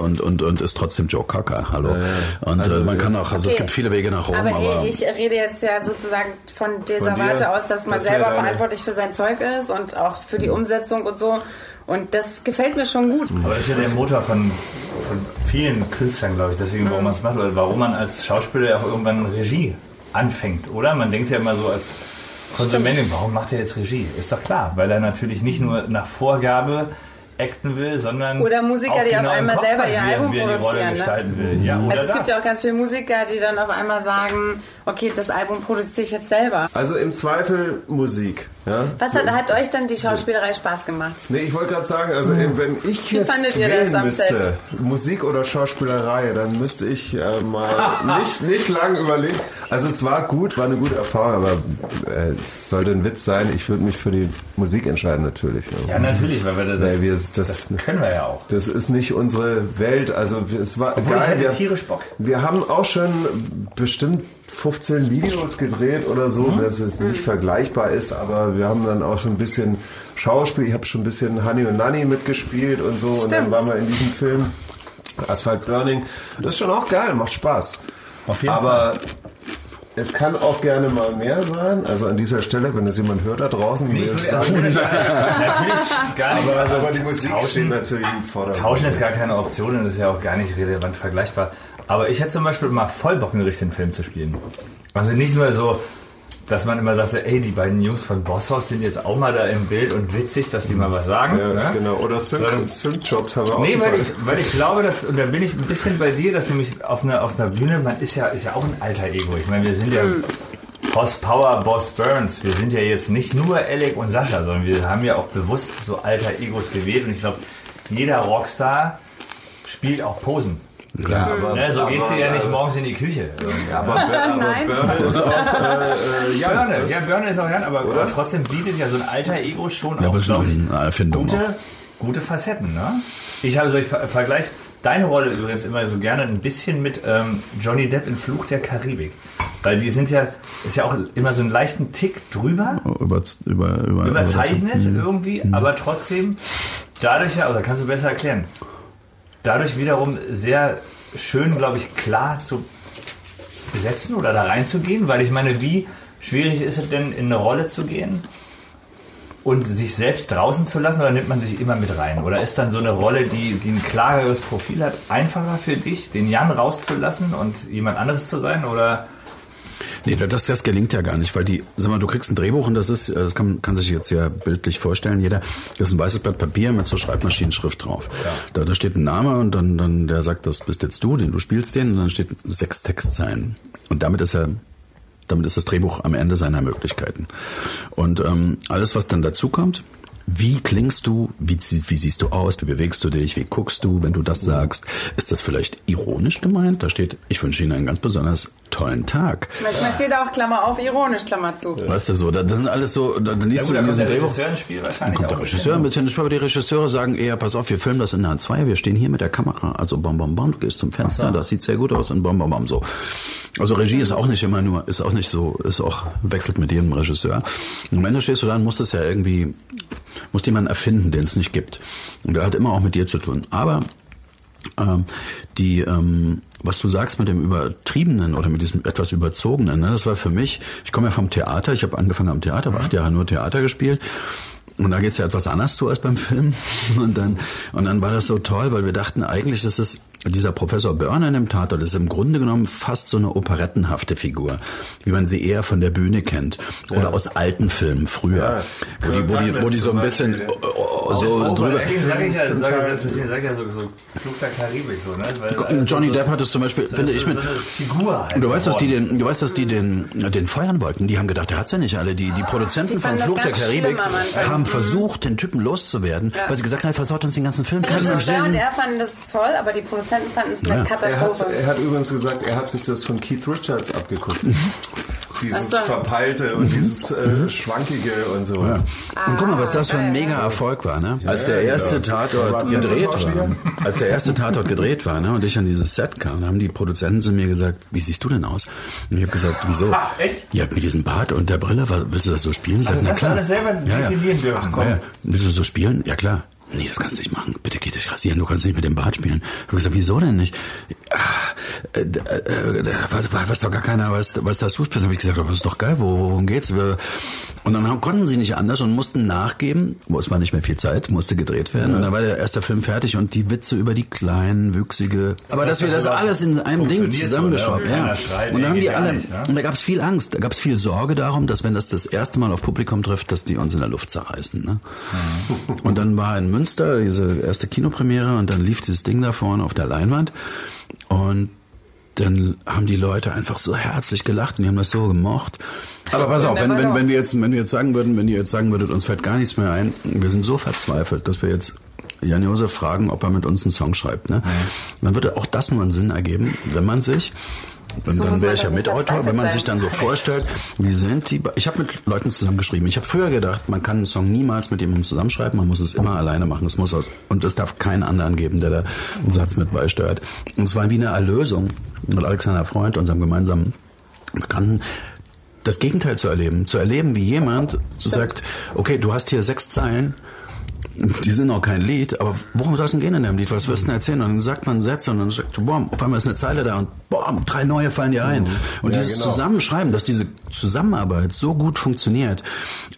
und, und, und ist trotzdem Joe Cocker. Hallo. Und äh, man kann auch, also es Okay. gibt viele Wege nach Rom, aber, aber, ich rede jetzt ja sozusagen von dieser? Warte aus, dass man Das selber verantwortlich für sein Zeug ist und auch für die Umsetzung und so. Und das gefällt mir schon gut. Aber das ist ja der Motor von, von vielen Künstlern, glaube ich, deswegen, warum man es macht, oder warum man als Schauspieler auch irgendwann Regie anfängt, oder? Man denkt ja immer so als Konsumentin, warum macht er jetzt Regie? Ist doch klar, weil er natürlich nicht nur nach Vorgabe acten will, sondern Oder Musiker, auch die auf genau einmal selber ihr Album wie er die Rolle produzieren, ne? gestalten will. Ja, Also es das. gibt ja auch ganz viele Musiker, die dann auf einmal sagen, okay, das Album produziere ich jetzt selber. Also im Zweifel Musik. Ja? Was hat, hat euch dann die Schauspielerei Spaß gemacht? Nee, ich wollte gerade sagen, also äh, wenn ich jetzt fandet ihr das wählen müsste? Musik oder Schauspielerei, dann müsste ich äh, mal nicht, nicht lang überlegen. Also es war gut, war eine gute Erfahrung, aber äh, es sollte ein Witz sein. Ich würde mich für die Musik entscheiden natürlich. Ja, natürlich, weil wir das, Weil wir- das, das- können wir ja auch. Das ist nicht unsere Welt. Also wir- es war Obwohl, ich geil. hätte Wir, tierisch Bock. wir haben auch schon bestimmt 15 Videos gedreht oder so, Mhm. dass es nicht vergleichbar ist, aber wir haben dann auch schon ein bisschen Schauspiel, ich habe schon ein bisschen Honey und Nanny mitgespielt und so und dann Stimmt. waren wir in diesem Film Asphalt Burning. Das ist schon auch geil, macht Spaß. Auf jeden aber es kann auch gerne mal mehr sein. Also an dieser Stelle, wenn es jemand hört da draußen, Nee, will, also, sagen- natürlich gar nicht. aber, Also, aber die Musik tauschen- steht natürlich im Vordergrund. Tauschen ist gar keine Option und ist ja auch gar nicht relevant vergleichbar. Aber ich hätte zum Beispiel mal voll Bock, einen richtigen Film zu spielen. Also nicht nur so, dass man immer sagt, ey, die beiden Jungs von Bosshaus sind jetzt auch mal da im Bild und witzig, dass die mal was sagen. Ja, ne? genau. Oder Sync-Jobs haben wir auch. Nee, weil ich, weil ich glaube, dass, und da bin ich ein bisschen bei dir, dass nämlich auf einer, auf einer Bühne, man ist ja, ist ja auch ein alter Ego. Ich meine, wir sind ja Boss Power, Boss Burns. Wir sind ja jetzt nicht nur Alec und Sascha, sondern wir haben ja auch bewusst so alter Egos gewählt. Und ich glaube, jeder Rockstar spielt auch Posen. Ja, aber, Ne, so gehst du ja nicht aber, morgens in die Küche. Aber, aber Nein. Burner ist auch äh, äh, ja, Börne, ja, Börne ist auch Jan, aber, aber trotzdem bietet ja so ein alter Ego schon Ja, auch, aber schon ich, eine Erfindung auch. gute, gute Facetten. Ne? Ich habe so ich ver Vergleich deine Rolle übrigens immer so gerne ein bisschen mit ähm, Johnny Depp in Fluch der Karibik. Weil die sind ja, ist ja auch immer so einen leichten Tick drüber, Über, über, über, überzeichnet Mhm. irgendwie, aber trotzdem dadurch ja, oder kannst du besser erklären, dadurch wiederum sehr schön, glaube ich, klar zu besetzen oder da reinzugehen, weil ich meine, wie schwierig ist es denn, in eine Rolle zu gehen und sich selbst draußen zu lassen oder nimmt man sich immer mit rein? Oder ist dann so eine Rolle, die, die ein klareres Profil hat, einfacher für dich, den Jan rauszulassen und jemand anderes zu sein? Oder Nee, das, das gelingt ja gar nicht, weil die, sag mal, du kriegst ein Drehbuch und das ist, das kann, kann sich jetzt ja bildlich vorstellen, jeder, das ist ein weißes Blatt Papier mit so Schreibmaschinenschrift drauf. Da, da steht ein Name und dann, dann, der sagt, das bist jetzt du, den du spielst den, und dann steht sechs Textzeilen. Und damit ist er, damit ist das Drehbuch am Ende seiner Möglichkeiten. Und ähm, alles, was dann dazu kommt, wie klingst du? Wie, wie siehst du aus? Wie bewegst du dich? Wie guckst du, wenn du das sagst? Ist das vielleicht ironisch gemeint? Da steht, ich wünsche Ihnen einen ganz besonders tollen Tag. Manchmal steht auch Klammer auf, ironisch, Klammer zu. Weißt du so, da- das sind alles so, da, dann liest gut, du in diesem der Drehbuch. Dann kommt der. Regisseur ein bisschen ins Spiel, aber die Regisseure sagen eher, pass auf, wir filmen das in der H2, wir stehen hier mit der Kamera, also bam, bam, bam, du gehst zum Fenster, das sieht sehr gut aus und bam, bam, bam, so. Also Regie ist auch nicht immer nur, ist auch nicht so, ist auch, wechselt mit jedem Regisseur. Und am Ende stehst du da und musst das ja irgendwie, musst jemanden erfinden, den es nicht gibt. Und der hat immer auch mit dir zu tun. Aber ähm, die, ähm, was du sagst mit dem Übertriebenen oder mit diesem etwas Überzogenen, ne, das war für mich, ich komme ja vom Theater, ich habe angefangen am Theater, habe acht Jahre nur Theater gespielt. Und da geht's ja etwas anders zu als beim Film. Und dann, und dann war das so toll, weil wir dachten, eigentlich ist es dieser Professor Börner in dem Tatort ist im Grunde genommen fast so eine operettenhafte Figur, wie man sie eher von der Bühne kennt oder aus alten Filmen früher, Ja. wo, die, wo, die, wo die so ein bisschen Beispiel, oh, oh, so drüber. Deswegen sage ich ja, Zum sag, Teil- deswegen sag ich ja so, so Flug der Karibik so, ne? Weil, also Johnny so, Depp hat es zum Beispiel, so, finde so, ich mit. so Figur halt du weißt, dass die den, du weißt, dass die den, den feuern wollten. Die haben gedacht, der hat's ja nicht alle. Die, die Produzenten Die von das Fluch der Karibik haben versucht, den Typen loszuwerden, weil sie gesagt haben, er versaut uns den ganzen Film. Der Keinen Regisseur und er fanden das toll, aber die Produzenten fanden es eine Ja. Er hat, Katastrophe. er hat übrigens gesagt, er hat sich das von Keith Richards abgeguckt. dieses Ach so. Verpeilte und dieses äh, Schwankige und so. Ja. Und guck mal, was das für ein geil, mega Erfolg war, ne? Als ja, der erste genau. Tatort War letzter gedreht war, als der erste Tatort gedreht war, ne, und ich an dieses Set kam, haben die Produzenten zu mir gesagt, wie siehst du denn aus? Und ich habe gesagt, wieso? Ah, echt? Ja, mit diesem Bart und der Brille, willst du das so spielen? Ich sag, das na hast du klar. alles selber definieren dürfen. Ach komm. Ja, willst du so spielen? Ja klar. Nee, das kannst du nicht machen. Bitte geh dich rasieren, du kannst nicht mit dem Bart spielen. Ich habe gesagt, wieso denn nicht? Ah, äh, äh, äh, weiß doch gar keiner, was, was das tust. Habe ich gesagt, das ist doch geil, worum geht's? Und dann konnten sie nicht anders und mussten nachgeben. Wo es war nicht mehr viel Zeit, musste gedreht werden. Und dann war der erste Film fertig und die Witze über die kleinen, wüchsige. Aber dass wir das alles in einem Ding so, zusammengeschraubt, ne? ja. Und dann haben die alle. nicht, ne? Und da gab es viel Angst, da gab es viel Sorge darum, dass wenn das das erste Mal auf Publikum trifft, dass die uns in der Luft zerreißen. Ne? Und dann war in Münster diese erste Kinopremiere und dann lief dieses Ding da vorne auf der Leinwand und dann haben die Leute einfach so herzlich gelacht und die haben das so gemocht. Aber pass auf, wenn, wenn, wenn wir jetzt, wenn wir jetzt sagen würden, wenn ihr jetzt sagen würdet, uns fällt gar nichts mehr ein, wir sind so verzweifelt, dass wir jetzt Jan Josef fragen, ob er mit uns einen Song schreibt, ne? Dann würde auch das nur einen Sinn ergeben, wenn man sich dann, So dann wäre ich ja Mitautor, wenn man verzweifelt sich dann so sein. vorstellt, wie sind die. Ich habe mit Leuten zusammengeschrieben. Ich habe früher gedacht, man kann einen Song niemals mit jemandem zusammenschreiben, man muss es immer alleine machen. Es muss aus und es darf keinen anderen geben, der da einen Satz mit beisteuert. Und es war wie eine Erlösung mit Alexander Freund, unserem gemeinsamen Bekannten, das Gegenteil zu erleben. Zu erleben, wie jemand sagt, okay, du hast hier sechs Zeilen, die sind auch kein Lied, aber worum soll es denn gehen in dem Lied? Was wirst du denn erzählen? Und dann sagt man Sätze und dann sagt, boah, auf einmal ist eine Zeile da und boah, drei neue fallen dir ein. Und Ja, dieses genau. Zusammenschreiben, dass diese Zusammenarbeit so gut funktioniert,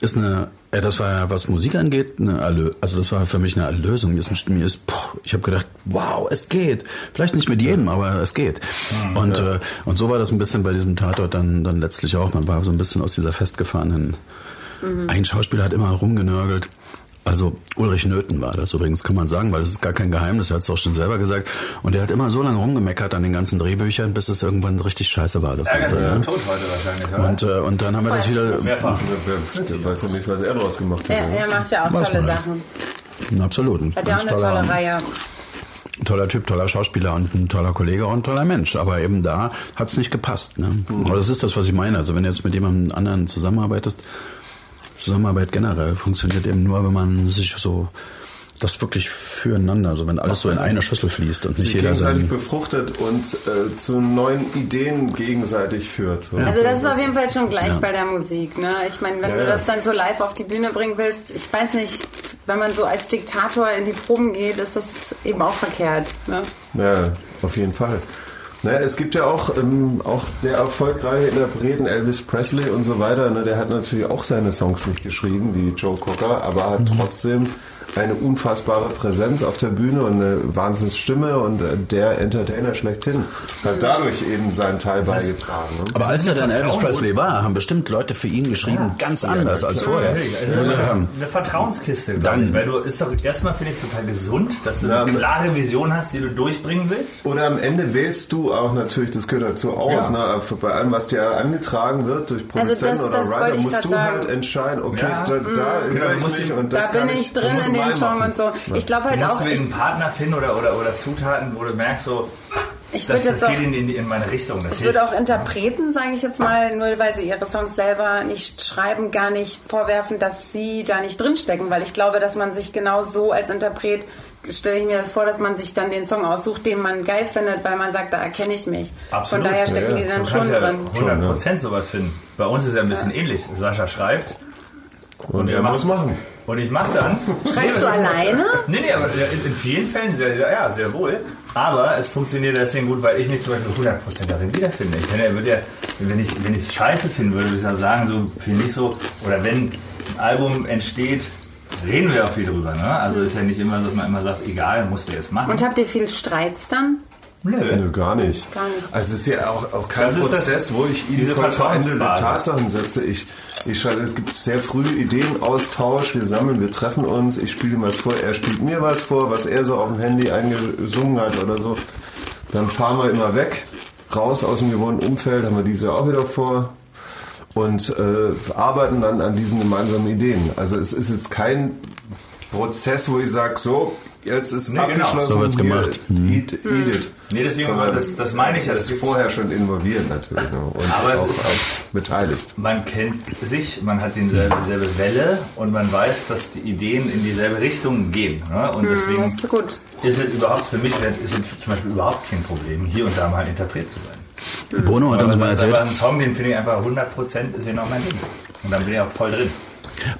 ist eine, ja, das war ja, was Musik angeht, eine Erlö also das war für mich eine Erlösung. Mir ist, mir ist boah, ich habe gedacht, wow, es geht. Vielleicht nicht mit jedem, aber es geht. Und, äh, und so war das ein bisschen bei diesem Tatort dann, dann letztlich auch. Man war so ein bisschen aus dieser festgefahrenen ein Schauspieler hat immer rumgenörgelt. Also Ulrich Nöthen war das übrigens, kann man sagen, weil das ist gar kein Geheimnis, er hat es auch schon selber gesagt. Und er hat immer so lange rumgemeckert an den ganzen Drehbüchern, bis es irgendwann richtig scheiße war. Das Ärgert Ganze, ja. schon tot heute wahrscheinlich, oder? und, äh, und dann haben wir das wieder, Mehrfach. Ich weiß ja nicht, was er draus gemacht hat. Er, er macht ja auch Was tolle man- Sachen. absolut, Hat ja auch eine tolle toller, Reihe. toller Typ, toller Schauspieler und ein toller Kollege und ein toller Mensch. Aber eben da hat es nicht gepasst. Ne? Aber das ist das, was ich meine. Also wenn du jetzt mit jemandem anderen zusammenarbeitest, Zusammenarbeit generell funktioniert eben nur, wenn man sich so das wirklich füreinander, also wenn alles so in eine Schüssel fließt und nicht sich jeder gegenseitig befruchtet und äh, zu neuen Ideen gegenseitig führt. Also das ist auf jeden Fall schon gleich Ja. bei der Musik. Ne? Ich meine, wenn Ja, du ja. das dann so live auf die Bühne bringen willst, ich weiß nicht, wenn man so als Diktator in die Proben geht, ist das eben auch verkehrt. Ne? Ja, auf jeden Fall. Naja, es gibt ja auch, ähm, auch sehr erfolgreiche Interpreten, Elvis Presley und so weiter. Ne, der hat natürlich auch seine Songs nicht geschrieben, wie Joe Cocker, aber hat trotzdem eine unfassbare Präsenz auf der Bühne und eine Wahnsinnsstimme und äh, der Entertainer schlechthin hat dadurch eben seinen Teil beigetragen. Ne? Aber als er dann Elvis Presley war, haben bestimmt Leute für ihn geschrieben, ganz anders als vorher. Natürlich. Also eine, eine Vertrauenskiste, Dann- ich. Weil du ist doch erstmal finde ich total gesund, dass du Ja, eine klare Vision hast, die du durchbringen willst. Oder am Ende wählst du auch natürlich, das gehört dazu aus, Ja. ne, bei allem, was dir angetragen wird durch Also das- Produzenten oder das Writer, musst du sagen. halt entscheiden, okay, Ja. da, da Genau, ich und das Da bin kann ich drin in dem reinmachen. Song und so. Ich glaube Du halt musst auch, du ich, einen Partner finden oder, oder, oder Zutaten, wo du merkst, so, ich das, würde jetzt das auch geht in, in, in meine Richtung. Das Ich würde hilft. auch Interpreten, sage ich jetzt mal, nur weil sie ihre Songs selber nicht schreiben, gar nicht vorwerfen, dass sie da nicht drinstecken, weil ich glaube, dass man sich genau so als Interpret, stelle ich mir das vor, dass man sich dann den Song aussucht, den man geil findet, weil man sagt, da erkenne ich mich. Absolut. Von daher stecken Ja, die dann Du schon ja drin. 100% sowas finden. Bei uns ist es ja ein bisschen ähnlich. Sascha schreibt Und wir er muss machen's. machen. Und ich mache dann. Schreibst du alleine? Nee, nee, aber in vielen Fällen sehr, ja, sehr wohl. Aber es funktioniert deswegen gut, weil ich mich zum Beispiel 100% darin wiederfinde. Ich finde, er würde ja, wenn ich wenn es scheiße finden würde, würde ich ja sagen, so finde ich so, oder wenn ein Album entsteht, reden wir auch viel drüber. Ne? Also ist ja nicht immer dass man immer sagt, egal, musst du jetzt machen. Und habt ihr viel Streits dann? Nö. Nö, gar nicht. Gar nicht. Also es ist ja auch, auch kein Das ist das- Prozess, wo ich ihn diese vor veränderte Vertrauensbasis. Tatsachen setze. Ich, ich schreibe, es gibt sehr früh Ideenaustausch, wir sammeln, wir treffen uns, ich spiele ihm was vor, er spielt mir was vor, was er so auf dem Handy eingesungen hat oder so. Dann fahren wir immer weg, raus aus dem gewohnten Umfeld, haben wir diese auch wieder vor und äh, arbeiten dann an diesen gemeinsamen Ideen. Also es ist jetzt kein Prozess, wo ich sage, so, jetzt ist Nee, genau, abgeschlossen, so wird's hier, gemacht. Eat, eat it. Nee, deswegen, Sondern das, das meine ich ja. das ist vorher schon involviert natürlich ne? und Aber es auch, ist- auch beteiligt. man kennt sich, man hat dieselbe, dieselbe Welle und man weiß, dass die Ideen in dieselbe Richtung gehen. Ne? Und deswegen Das ist gut. ist es überhaupt für mich ist es zum Beispiel überhaupt kein Problem, hier und da mal Interpret zu sein. Bono hat uns mal ist aber erzählt, ein Song, den finde ich einfach 100% ist genau mein Ding. Und dann bin ich auch voll drin.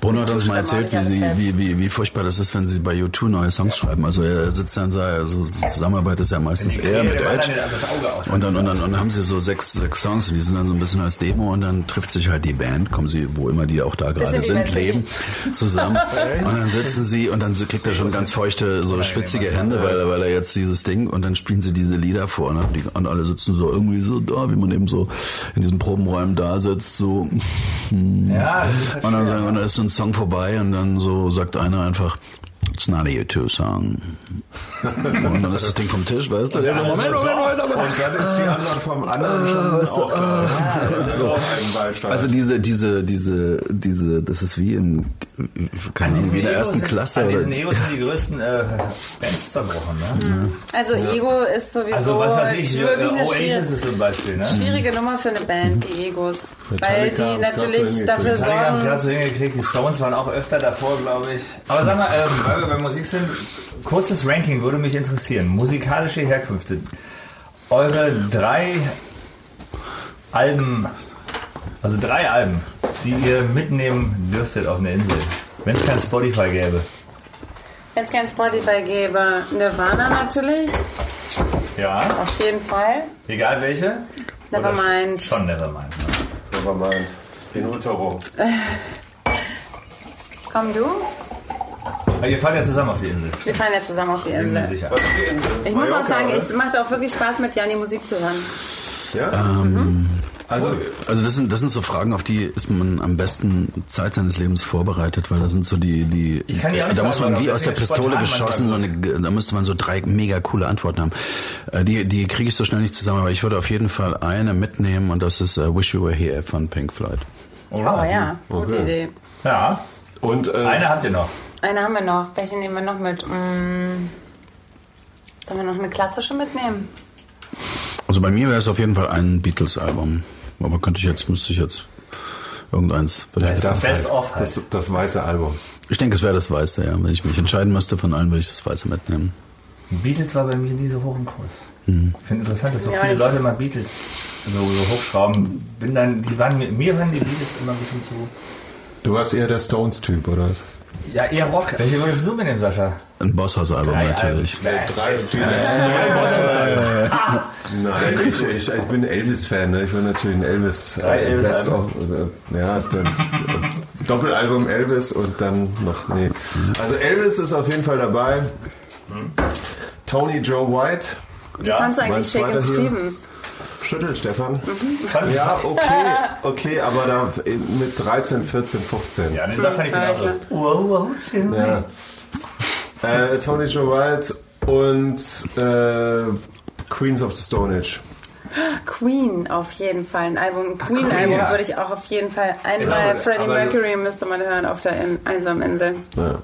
Bruno hat uns mal erzählt, wie, sie, wie, wie, wie furchtbar das ist, wenn sie bei U2 neue Songs schreiben. Also er sitzt dann da, also die Zusammenarbeit ist ja meistens er mit Edge. Und dann, und, dann, und dann haben sie so sechs, sechs Songs und die sind dann so ein bisschen als Demo und dann trifft sich halt die Band, kommen sie, wo immer die auch da gerade sind, leben, zusammen. und dann sitzen sie und dann kriegt er schon ganz feuchte, so schwitzige Hände, weil, er- weil er jetzt dieses Ding und dann spielen sie diese Lieder vor ne? die, und alle sitzen so irgendwie so da, wie man eben so in diesen Probenräumen da sitzt, so. Ja, Und dann, sagen, und dann ein Song vorbei und dann so sagt einer einfach, It's not a U2 song. und dann ist das Ding vom Tisch, weißt du? Der so, Moment, Moment, Moment, Moment. Und dann ist die Antwort vom anderen schon auch klar. so. Beistand. Also diese, diese, diese, diese, das ist wie im, keine Ahnung, wie in der ersten sind- Klasse. An Oder, diesen Egos sind die größten äh, Bands zerbrochen, ne? Also Ego ist sowieso Also was weiß ich, äh, Oasis ist zum Beispiel, ne? schwierige Nummer für eine Band, die Egos. Weil Metallica die natürlich dafür Metallica haben es gerade sorgen. so hingekriegt, die Stones waren auch öfter davor, glaube ich. Aber sag mal, ähm, weil wir bei Musik sind, kurzes Ranking würde mich interessieren. Musikalische Herkünfte. Eure drei Alben, also drei Alben, die ihr mitnehmen dürftet auf eine Insel. Wenn es kein Spotify gäbe. Wenn es kein Spotify gäbe, Nirvana natürlich, Ja, auf jeden Fall. egal welche. Nevermind. Schon Nevermind. ne? Nevermind. In Utero. Komm du? Aber ihr fahrt ja zusammen auf die Insel. Wir fahren jetzt zusammen auf die Bin mir Insel. sicher. Was ist die Insel? Ich muss auch sagen, es macht auch wirklich Spaß, mit Janni Musik zu hören. Ja? Also, also das sind, das sind so Fragen, auf die ist man am besten Zeit seines Lebens vorbereitet, weil da sind so die, die, Ich kann die da muss man wie aus der Pistole geschossen, eine, da müsste man so drei mega coole Antworten haben. Äh, Die, die kriege ich so schnell nicht zusammen, aber ich würde auf jeden Fall eine mitnehmen und das ist äh, Wish You Were Here von Pink Floyd. Oh ja, gute Okay. Idee. Ja, und äh, eine habt ihr noch. Eine haben wir noch. Welche nehmen wir noch mit? Mm, sollen wir noch eine klassische mitnehmen? Also bei mir wäre es auf jeden Fall ein Beatles-Album. Aber könnte ich jetzt, müsste ich jetzt irgendeins. Würde ich, das, Best halt, of halt. das, das weiße Album. ich denke, es wäre das Weiße, ja. Wenn ich mich entscheiden müsste von allen, würde ich das Weiße mitnehmen. Beatles war bei mir nie so hoch im Kurs. Ich finde interessant, dass so Ja, viele Leute mal Beatles so, so hochschrauben. Bin dann, die waren, mir- mir waren die Beatles immer ein bisschen zu. Du warst eher der Stones-Typ, oder was? Ja, eher Rock. Welche würdest du mitnehmen, Sascha? Ein Bosshaus-Album natürlich. Alben. Drei, letzten drei Nein, ich, ich, ich bin Elvis-Fan. Ne? Ich will natürlich ein Elvis. Drei äh, Elvis Best of, äh, ja, dann, äh, Doppelalbum Elvis und dann noch. Nee. Also Elvis ist auf jeden Fall dabei. Tony Joe White. Wie fandst du eigentlich hier. Stevens? Schüttelt, Stefan. Ja, okay, okay, aber da mit 13, 14, 15. Ja, nee, da fand ich den auch so. Wow, wow, schön. Ja. Äh, Tony Joe White und äh, Queens of the Stone Age. Queen auf jeden Fall. Ein Album, Queen-Album ja. würde ich auch auf jeden Fall. Einmal glaube, Freddie Mercury müsste man hören auf der in einsamen Insel. Ja.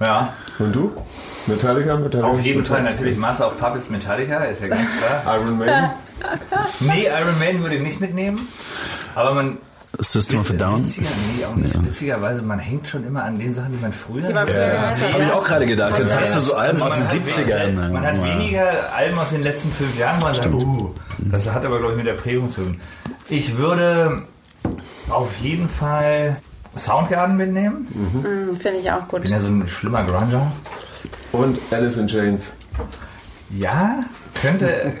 Ja, Und du? Metallica? Metallica? auf jeden Fall Metallica. natürlich Master of Puppets Metallica, ist ja ganz klar. Iron Maiden? Nee, Iron Maiden würde ich nicht mitnehmen. Aber man. System of a Down. Witziger, nee, auch nicht. Witzigerweise, man hängt schon immer an den Sachen, die man früher. Die man früher gehört hat. Hab ich auch gerade gedacht. Jetzt hast du so Alben aus Also man den hat 70ern. we- Man hat Ja. weniger Alben aus den letzten fünf Jahren, wo man sagt, uh, das hat aber, glaube ich, mit der Prägung zu tun. Ich würde auf jeden Fall Soundgarden mitnehmen. Hm, Finde ich auch Ich gut. bin ja so ein schlimmer Grunger. Und Alice in Chains. Ja, könnte.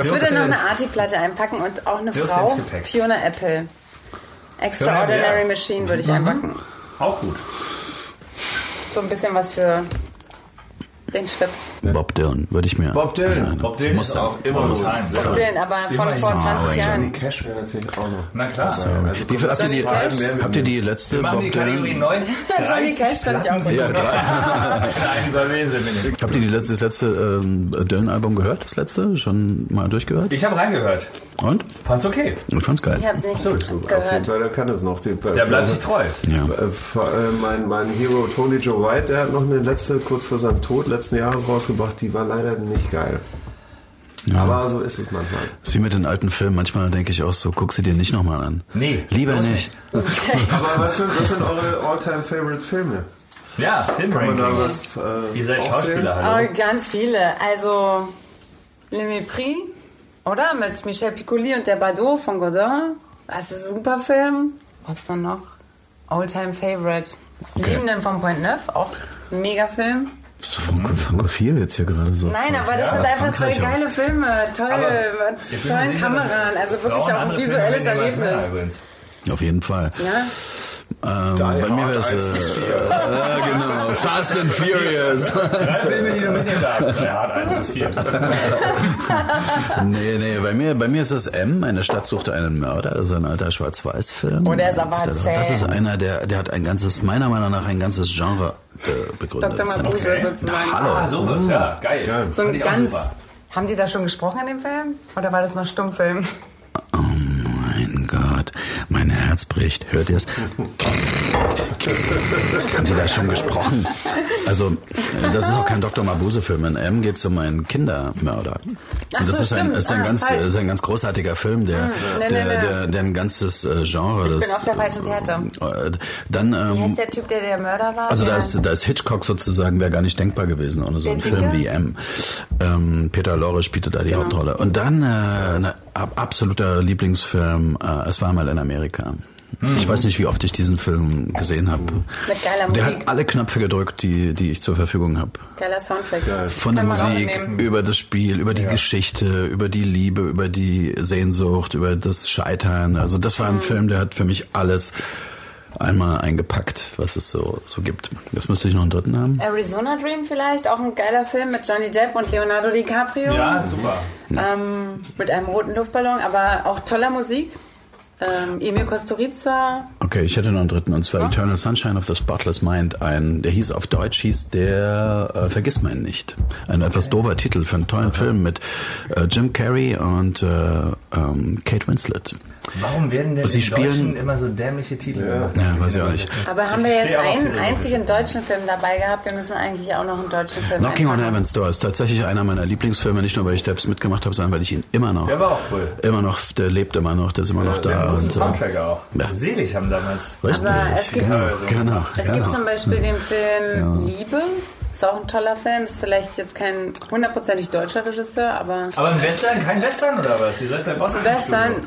Ich würde noch eine Arty-Platte einpacken und auch eine Frau. Fiona Apple. Extraordinary ja. Machine würde ich einpacken. Auch gut. So ein bisschen was für den Schwips. Bob Dylan würde ich mir. Bob Dylan. Bob Dylan Muss ist auch immer Muss sein. Bob Dylan, aber von vor 20 Johnny Jahren. Cash wäre natürlich auch noch. Na klar. Also, Wie viel, habt, ihr die, Johnny Cash? habt ihr die letzte Wir machen Bob die Kategorie Dylan? 9. Johnny Cash fand ich auch gut. Ja, drei. Nein, soll wen sie mitnehmen. Habt ihr die letzte, das letzte ähm, Dylan-Album gehört? Das letzte? Schon mal durchgehört? Ich habe reingehört. Und? Fand's okay. Ich fand's geil. Ich habe es nicht Auf jeden gehört. Fall, der kann es noch. Den, Der bleibt sich treu. Ja. Äh, äh, mein, mein Hero Tony Joe White, der hat noch eine letzte, kurz vor seinem Tod, letzten Jahres rausgebracht, die war leider nicht geil. Aber so ist es manchmal. Das ist wie mit den alten Filmen. Manchmal denke ich auch so, guck sie dir nicht nochmal an. Nee, Lieber bloß nicht. Aber was sind, was sind eure All-Time-Favorite-Filme? Ja, Filmranking. was äh, Ihr seid aufzählen? Schauspieler, hallo. Oh, ganz viele. Also, Le Mépris, oder? Mit Michel Piccoli und der Bardot von Godin. Das ist ein super Film. Was dann noch? Oldtime Favorite. Okay. Liebenden vom Point Neuf, auch ein mega Film. So von, von viel jetzt hier gerade so. Nein, aber das sind einfach zwei geile Filme, toll, Aber mit tollen Kameran, also wirklich auch ein visuelles Erlebnis. Auf jeden Fall. Ja? Ähm, Die bei mir wäre es. 1 Äh, bis 4. äh, genau. Fast and Furious. Drei Filme, die du mitnehmen darfst. Bis vier. nee, nee, bei mir, bei mir ist es M. Eine Stadt suchte einen Mörder. Das ist ein alter Schwarz-Weiß-Film. Oh, der ist aber Das ist einer, der, der hat ein ganzes, meiner Meinung nach ein ganzes Genre äh, begründet. Dr. Mabuse Okay. sozusagen. Hallo. Ah, sowas, ja, geil. So ein ganz. Haben die da schon gesprochen in dem Film? Oder war das noch Stummfilm? Oh mein Herz bricht. Hört ihr es? Haben die da schon gesprochen? Also, das ist auch kein Dr. Mabuse-Film. In M geht es um einen Kindermörder. Und das so, ist ein, ist ein, Ah, ganz, falsch. ist ein ganz großartiger Film, der, nee, nee, der, nee. der, der ein ganzes äh, Genre. Ich das, bin auf der falschen Fährte. äh, Dann, Wie ähm, heißt der Typ, der der Mörder war? also da ist, da ist Hitchcock sozusagen, wäre gar nicht denkbar gewesen ohne so einen Film wie M. Ähm, Peter Lorre spielte da die Genau. Hauptrolle. Und dann äh, ein ab, absoluter Lieblingsfilm, äh, Es war mal in Amerika. Ich weiß nicht, wie oft ich diesen Film gesehen habe. Mit geiler Der Musik. hat alle Knöpfe gedrückt, die, die ich zur Verfügung habe. Geiler Soundtrack. Von der Musik, über das Spiel, über die Geschichte, über die Liebe, über die Sehnsucht, über das Scheitern. Also das Mhm. war ein Film, der hat für mich alles einmal eingepackt, was es so, so gibt. Jetzt müsste ich noch einen dritten haben. Arizona Dream vielleicht, auch ein geiler Film mit Johnny Depp und Leonardo DiCaprio. Ja, super. Ähm, mit einem roten Luftballon, aber auch toller Musik. Ähm, Emil Kusturica. Okay, ich hätte noch einen dritten, und zwar Eternal Sunshine of the Spotless Mind. Ein, der hieß auf Deutsch, hieß der äh, Vergiss mein nicht. Ein etwas doofer Titel für einen tollen Film mit äh, Jim Carrey und äh, ähm, Kate Winslet. Warum werden denn Sie in spielen- Deutschen immer so dämliche Titel gemacht? Ja, weiß ich auch nicht. Aber haben Ich wir jetzt einen einzigen deutschen Film dabei gehabt? Wir müssen eigentlich auch noch einen deutschen Film Knocking on. Heaven's Door ist tatsächlich einer meiner Lieblingsfilme, nicht nur weil ich selbst mitgemacht habe, sondern weil ich ihn immer noch, Der war auch cool. immer noch, der lebt immer noch, der ist immer noch Der da. hat einen und, Soundtrack auch. Ja. Selig haben damals. Richtig, Aber es gibt- genau, Also- genau, Es genau. gibt zum Beispiel den Film Liebe. Ist auch ein toller Film. Ist vielleicht jetzt kein hundertprozentig deutscher Regisseur, aber Aber ein Western? Kein Western oder was? Ihr seid bei Boss Western.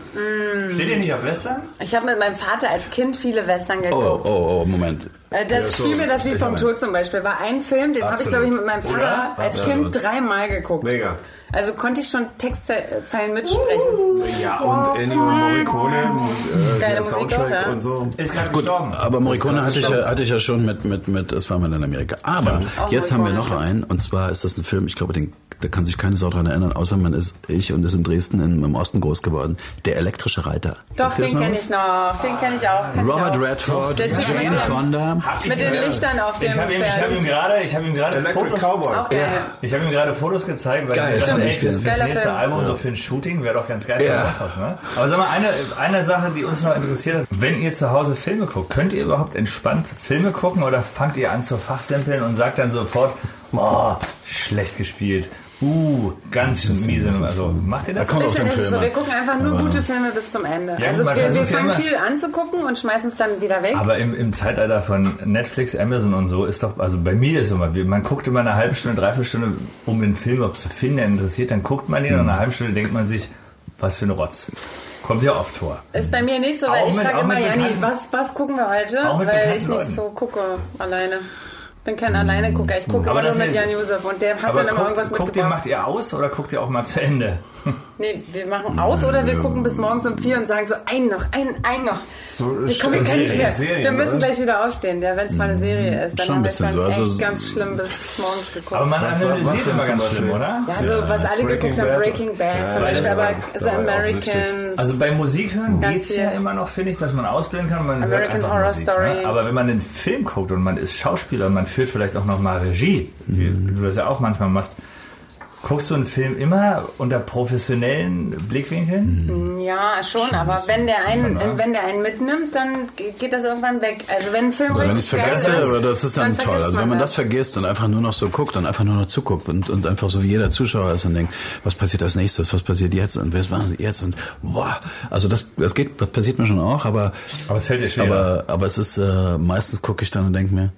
Steht ihr nicht auf Western? Ich habe mit meinem Vater als Kind viele Western Oh, geguckt. oh, oh, Moment. Äh, Das so, Spiel mir das Lied vom Tod zum Beispiel war ein Film, den habe ich, glaube ich, mit meinem Vater Oder? als Absolut. Kind dreimal geguckt. Mega. Also konnte ich schon Textzeilen mitsprechen. Ja, und Ennio Morricone, äh, Geile der Musik Soundtrack auch, ja. und so. Ist gerade gestorben. Aber Morricone hatte ich, ja, hatte ich ja schon mit, mit, mit Es war mal in Amerika. Aber jetzt haben wir noch einen, und zwar ist das ein Film, ich glaube, den, da kann sich keine Sau dran erinnern, außer man ist ich und ist in Dresden im, im Osten groß geworden. Der elektrische Reiter. Doch, den noch? kenne ich noch. Den kenne ich auch. Kenn ich Robert auch. Redford, Der Jane Fonda. Mit den Lichtern auf dem Ich habe ihm, ich hab ihm Pferd. gerade, ich habe ihm gerade Electric Fotos, Cowboy. Geil. ich habe ihm gerade Fotos gezeigt, weil Geil, ey, fürs, fürs Geiler nächste Film. Album so für ein Shooting wäre doch ganz geil Ja. für das Haus, ne? Aber sag mal, eine, eine Sache, die uns noch interessiert hat, wenn ihr zu Hause Filme guckt, könnt ihr überhaupt entspannt Filme gucken oder fangt ihr an zu fachsimpeln und sagt dann sofort, boah, schlecht gespielt. Uh, ganz miese. Also macht ihr das? Da kommt auf Bisschen den ist es Film so, wir gucken einfach nur gute Filme bis zum Ende. Ja, also wir, wir versucht ja fangen viel anzugucken und schmeißen es dann wieder weg. Aber im, im Zeitalter von Netflix, Amazon und so ist doch, also bei mir ist es immer, man guckt immer eine halbe Stunde, dreiviertel Stunde, um den Film überhaupt zu finden, der interessiert, dann guckt man den und nach einer halben Stunde denkt man sich, was für ein Rotz. Kommt ja oft vor. Ist bei mir nicht so, weil Auch ich frage immer, Janni, was, was gucken wir heute? Auch mit Weil ich nicht Leuten. so gucke alleine. Bin kein Alleine-Gucker. Ich gucke Aber immer nur das mit ja- Jan Josef und der hat Aber dann immer guckt, irgendwas guckt ihr, mitgebracht. macht ihr aus oder guckt ihr auch mal zu Ende? Nee, wir machen aus oder wir gucken bis morgens um vier und sagen so, ein noch, ein, ein noch. So, Wir, kommen, so nicht mehr. Serien, wir müssen oder? gleich wieder aufstehen, ja, wenn es mal eine Serie ist. Dann Schon ein haben wir bisschen schon so, also echt so- ganz schlimm bis morgens geguckt. Aber man analysiert immer ganz schlimm, oder? ja, so was alle Breaking geguckt haben. Breaking Bad Ja, zum Beispiel, aber The. Americans. Also bei Musik hören geht es ja immer noch, finde ich, dass man ausblenden kann. Man hört American einfach Horror Musik, Story. Ne? Aber wenn man einen Film guckt und man ist Schauspieler und man führt vielleicht auch noch mal Regie, wie du das ja auch manchmal machst, guckst du einen Film immer unter professionellen Blickwinkeln? ja, schon, aber wenn der einen, Schon, ja. wenn der einen mitnimmt, dann geht das irgendwann weg. Also wenn ein Film Also wenn ich richtig geil vergesse, ist, aber das ist dann, toll. vergisst Also wenn man das. das vergisst und einfach nur noch so guckt und einfach nur noch zuguckt und, und einfach so wie jeder Zuschauer ist und denkt, was passiert als nächstes, was passiert jetzt und was machen sie jetzt und wow. Also das, das geht, das passiert mir schon auch, aber Aber es fällt dir schwer. aber, aber es ist äh, meistens gucke ich dann und denke mir,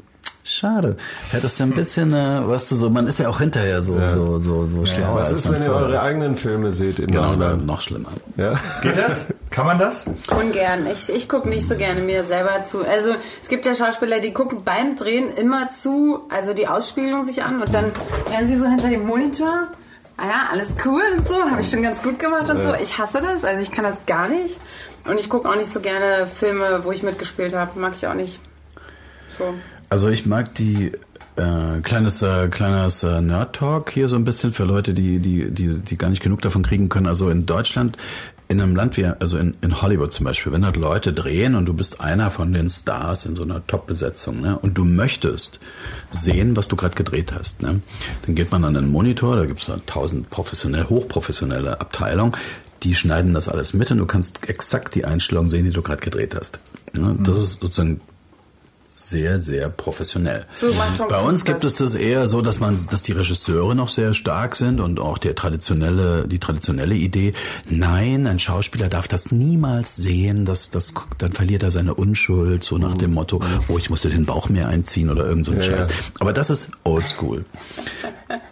Schade. Hättest du ein bisschen, äh, weißt du, so, man ist ja auch hinterher so, so, so, so schlau. Was als ist, wenn ihr eure ist. eigenen Filme seht in Genau, dann noch schlimmer. Ja? Geht das? Kann man das? Ungern. Ich, ich gucke nicht so gerne mir selber zu. Also es gibt ja Schauspieler, die gucken beim Drehen immer zu, also die Ausspielung sich an und dann werden sie so hinter dem Monitor. Ah ja, alles cool und so, habe ich schon ganz gut gemacht und so. Ich hasse das, also ich kann das gar nicht. Und ich gucke auch nicht so gerne Filme, wo ich mitgespielt habe. Mag ich auch nicht. So. Also ich mag die äh, kleines äh, kleines äh, Nerd Talk hier so ein bisschen für Leute, die die die die gar nicht genug davon kriegen können. Also in Deutschland in einem Land wie, also in, in Hollywood zum Beispiel, wenn dort Leute drehen und du bist einer von den Stars in so einer Top-Besetzung, ne, und du möchtest sehen, was du gerade gedreht hast, ne, dann geht man an einen Monitor, da gibt es tausend professionell, hochprofessionelle Abteilungen, die schneiden das alles mit und du kannst exakt die Einstellung sehen, die du gerade gedreht hast. Ne, das ist sozusagen sehr, sehr professionell. So Bei uns gibt es das eher so, dass man, dass die Regisseure noch sehr stark sind und auch der traditionelle, die traditionelle Idee. Nein, ein Schauspieler darf das niemals sehen, dass das, dann verliert er seine Unschuld, so nach dem Motto, oh, ich musste den Bauch mehr einziehen oder irgend so ein Ja, Scheiß. ja. Aber das ist oldschool.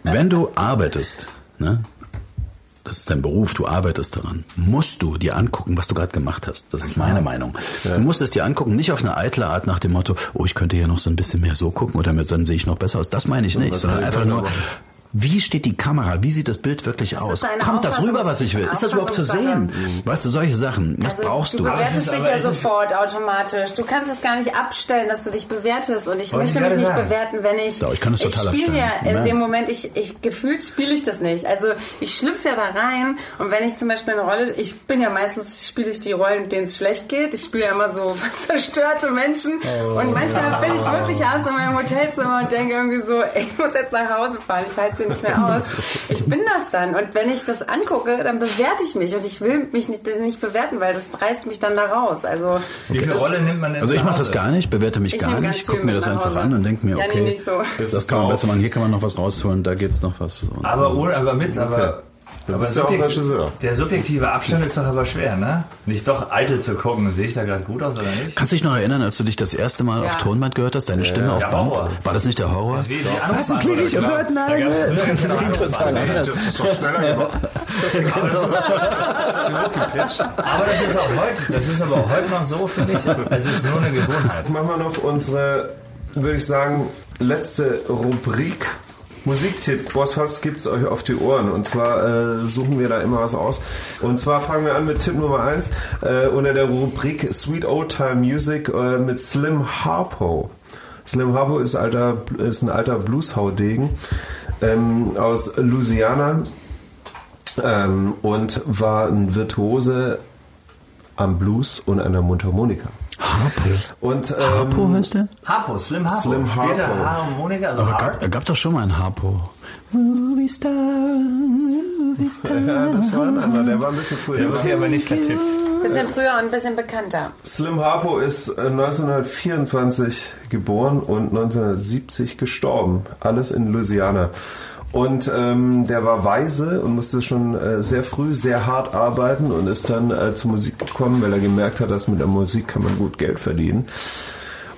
Wenn du arbeitest, ne, das ist dein Beruf, du arbeitest daran, musst du dir angucken, was du gerade gemacht hast. Das ist meine Meinung. Du musst es dir angucken, nicht auf eine eitle Art nach dem Motto, oh, ich könnte ja noch so ein bisschen mehr so gucken oder dann sehe ich noch besser aus. Das meine ich nicht, sondern einfach nur? Wie steht die Kamera, wie sieht das Bild wirklich aus? Kommt das rüber, was ich will? Ist das überhaupt zu sehen? Weißt du, solche Sachen, das Also, brauchst du du. bewertest dich ja sofort automatisch. Du kannst es gar nicht abstellen, dass du dich bewertest. Und ich Wollte möchte ich mich nicht sagen. bewerten, wenn ich. Doch, ich kann es total spiele ja in dem. Moment, ich, ich gefühlt spiele ich das nicht. Also ich schlüpfe ja da rein und wenn ich zum Beispiel eine Rolle, ich bin ja meistens, spiele ich die Rollen, denen es schlecht geht. Ich spiele ja immer so zerstörte Menschen. Und manchmal bin ich wirklich abends in meinem Hotelzimmer und denke irgendwie so, ich muss jetzt nach Hause fahren, ich halte es hier nicht mehr aus. Ich bin das dann. Und wenn ich das angucke, dann bewerte ich mich. Und ich will mich nicht, nicht bewerten, weil das reißt mich dann da raus. Also, Wie viel Rolle nimmt man denn Also ich mache das gar nicht, bewerte mich Ich gar nicht, gucke mir das einfach an und denke mir, Ja, nee, okay, nicht so. das kann man besser machen, hier kann man noch was rausholen, da geht's noch was. Und Aber ohne, aber mit, aber. Du aber bist ja auch subjekt- Regisseur. Der subjektive Abstand ist doch aber schwer, ne? Nicht doch eitel zu gucken, sehe ich da gerade gut aus oder nicht? Kannst du dich noch erinnern, als du dich das erste Mal Ja. auf Tonband gehört hast, deine Stimme auf Band? Horror. War das nicht der Horror? Das Was, so klinge ich? Gott, nein, anders. Das ist doch schneller gemacht. Aber das ist, aber das ist auch heute, das ist aber auch heute noch so, finde ich. Es ist nur eine Gewohnheit. Jetzt machen wir noch unsere, würde ich sagen, letzte Rubrik. Musiktipp, Bosshaus gibt's euch auf die Ohren. Und zwar äh, suchen wir da immer was aus. Und zwar fangen wir an mit Tipp Nummer 1 äh, unter der Rubrik Sweet Old Time Music äh, mit Slim Harpo. Slim Harpo ist, alter, ist ein alter Blueshaudegen ähm, aus Louisiana ähm, und war ein Virtuose am Blues und an der Mundharmonika. Harpo. Und, ähm, Harpo heißt der? Harpo, Slim Harpo. Slim Harpo. Harmonika, also Aber gab, gab doch schon mal einen Harpo. Movie Star, Movie Star. Ja, das war ein anderer, der war ein bisschen früher. Der wird hier aber nicht vertippt. bisschen früher und ein bisschen bekannter. Slim Harpo ist äh, 1924 geboren und 1970 gestorben. Alles in Louisiana. Und ähm, der war weise und musste schon äh, sehr früh sehr hart arbeiten und ist dann äh, zur Musik gekommen, weil er gemerkt hat, dass mit der Musik kann man gut Geld verdienen.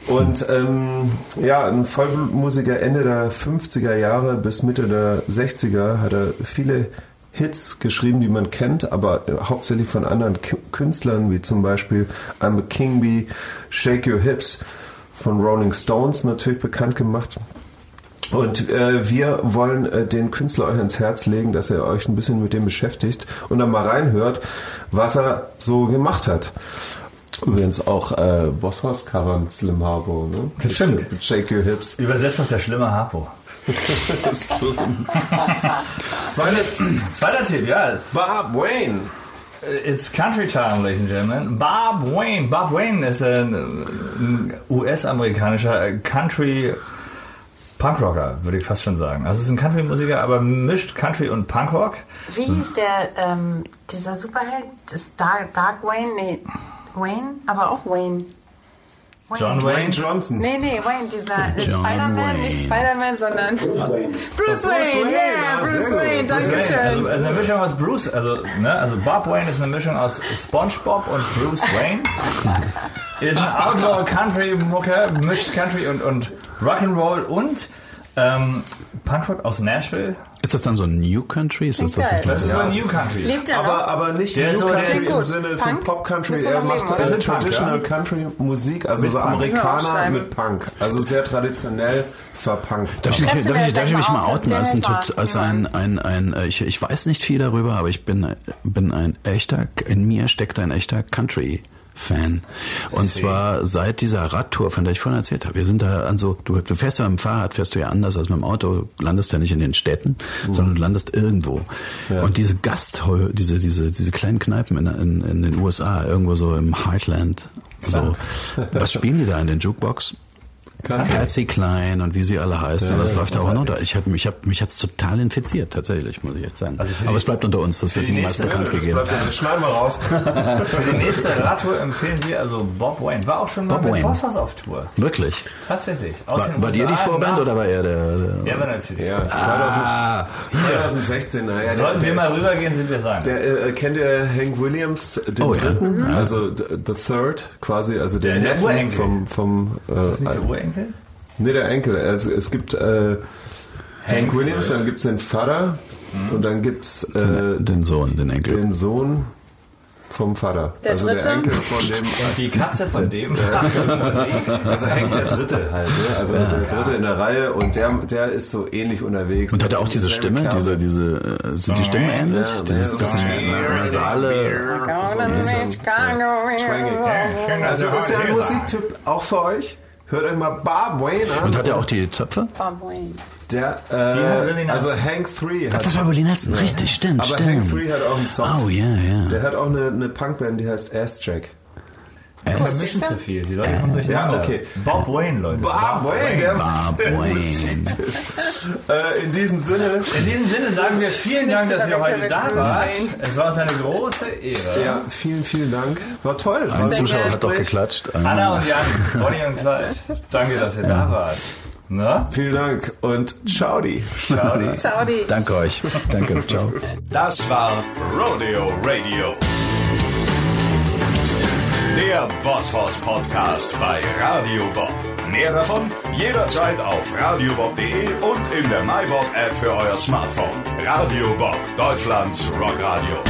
Und ähm, ja, ein Vollblutmusiker Ende der 50er Jahre bis Mitte der 60er hat er viele Hits geschrieben, die man kennt, aber äh, hauptsächlich von anderen Künstlern, wie zum Beispiel I'm a King Bee, Shake Your Hips von Rolling Stones natürlich bekannt gemacht. Und äh, wir wollen äh, den Künstler euch ans Herz legen, dass ihr euch ein bisschen mit dem beschäftigt und dann mal reinhört, was er so gemacht hat. Übrigens auch äh, Bosshaus Covern Slim Harpo, ne? Das stimmt. Shake Your Hips. Übersetzt doch der schlimme Harpo. Zweiter Zweiter Tipp, ja. Bob Wayne. It's Country Time, ladies and gentlemen. Bob Wayne. Bob Wayne ist ein, ein US-amerikanischer Country Punkrocker, würde ich fast schon sagen. Also es ist ein Country-Musiker, aber mischt Country und Punkrock. Wie hieß der, ähm, dieser Superheld? Das Dark, Dark Wayne? Nee, Wayne? Aber auch Wayne. Wayne. John Wayne. Wayne Johnson. Nee, nee, Wayne, dieser äh, Spider-Man, Wayne. nicht Spider-Man, sondern Bruce, Wayne, Wayne, yeah, ja, Bruce. Wayne, Bruce danke Wayne. Also, schön. also eine Mischung aus Bruce, also, ne, also Bob Wayne ist eine Mischung aus SpongeBob und Bruce Wayne. ist ein Outlaw Country Mucker, mischt Country und, und Rock'n'Roll und ähm, Punkrock aus Nashville. Ist das dann so ein New Country? Ist das, Klingt geil. Das ist so ein New Country. Lebt er Aber, aber nicht Der New ist so- Country ist im. Sinne, ist Punk? ein Pop-Country. Müssen wir Er macht äh, Das ist Punk, Traditional ja. Country-Musik, also Mit so Punk. Amerikaner mit Punk. Also sehr traditionell verpunkt. Darf ich, darf ich, das darf ich mich mal? Das outen wäre als, ein, hilfreich. Tot- als ein, ein, ein, äh, ich, ich weiß nicht viel darüber, aber ich bin, bin ein echter, in mir steckt ein echter Country-Fan. Und See. zwar seit dieser Radtour, von der ich vorhin erzählt habe. Wir sind da an so, du, du fährst ja mit dem Fahrrad, fährst du ja anders als mit dem Auto, du landest ja nicht in den Städten, sondern du landest irgendwo. Und diese Gasthäuser, diese, diese, diese kleinen Kneipen in, in, in den USA, irgendwo so im Heartland, so, was spielen die da in den Jukebox? Patsy Klein und wie sie alle heißen. Ja, das, das läuft auch runter. großartig. Ich hab, mich hab, mich hat's total infiziert, tatsächlich, muss ich echt sagen. Also Aber es bleibt unter uns, das wird die niemals bekannt Das, gegeben. bleibt, das schneiden wir raus. Für die nächste Radtour empfehlen wir also Bob Wayne. War auch schon mal Bob mit. Bosshaus auf Tour. Wirklich? Tatsächlich. Aus War, war dir die Vorband nach- oder war er der? der Ja, war natürlich. Ja, 2000, Ah. 2016. Naja, Sollten der, wir mal rübergehen, sind wir sagen. Der, äh, kennt ihr Hank Williams, den Oh, dritten? Ja. Also the, Third, quasi, also der, Neffen vom, vom ist das nicht äh, der Urenkel? nee, der Enkel. Also es gibt äh, Hank Williams, dann gibt's den Vater und dann gibt's äh, den Sohn, den Enkel. den Sohn vom Vater. Der also Dritte? der Enkel von dem. Die Katze von dem. Also Hank der Dritte halt, ne? Also der Dritte in der Reihe und der, der ist so ähnlich unterwegs. Und hat er auch diese Stimme, diese, diese, äh, sind die Stimmen ähnlich? Ja, Dieses ja, bisschen ja. nasale. Also ist ja ein Musiktyp auch für euch. Hört euch mal Bob Wayne an. Und hat er auch die Zöpfe? Der, Die hat äh, also Hank 3 hat, Das war Willie Nelson, richtig, stimmt, aber stimmt. Hank 3 hat auch einen Zopf. Oh, ja, ja. Der hat auch eine, eine Punkband, die heißt Ass Jack. Wir vermischen zu viel. Die Leute kommen durcheinander. Ja, okay. Bob Wayne, Leute. Bob Wayne, der Bob Wayne. äh, in diesem Sinne. In diesem Sinne sagen wir vielen Dank, dass ihr heute da wart. Es war uns eine große Ehre. Ja, vielen, vielen Dank. War toll. Ein Zuschauer hat doch geklatscht. Anna und Jan, Bonnie und Clyde, danke, dass ihr da wart. Na? Vielen Dank und ciao die. Ciao. die. Ciao, die. Danke euch. Danke, ciao. Das war Rodeo Radio. Der Bosshaus Podcast bei Radio Bob. Mehr davon jederzeit auf radiobob.de und in der MyBob App für euer Smartphone. Radio Bob, Deutschlands Rockradio.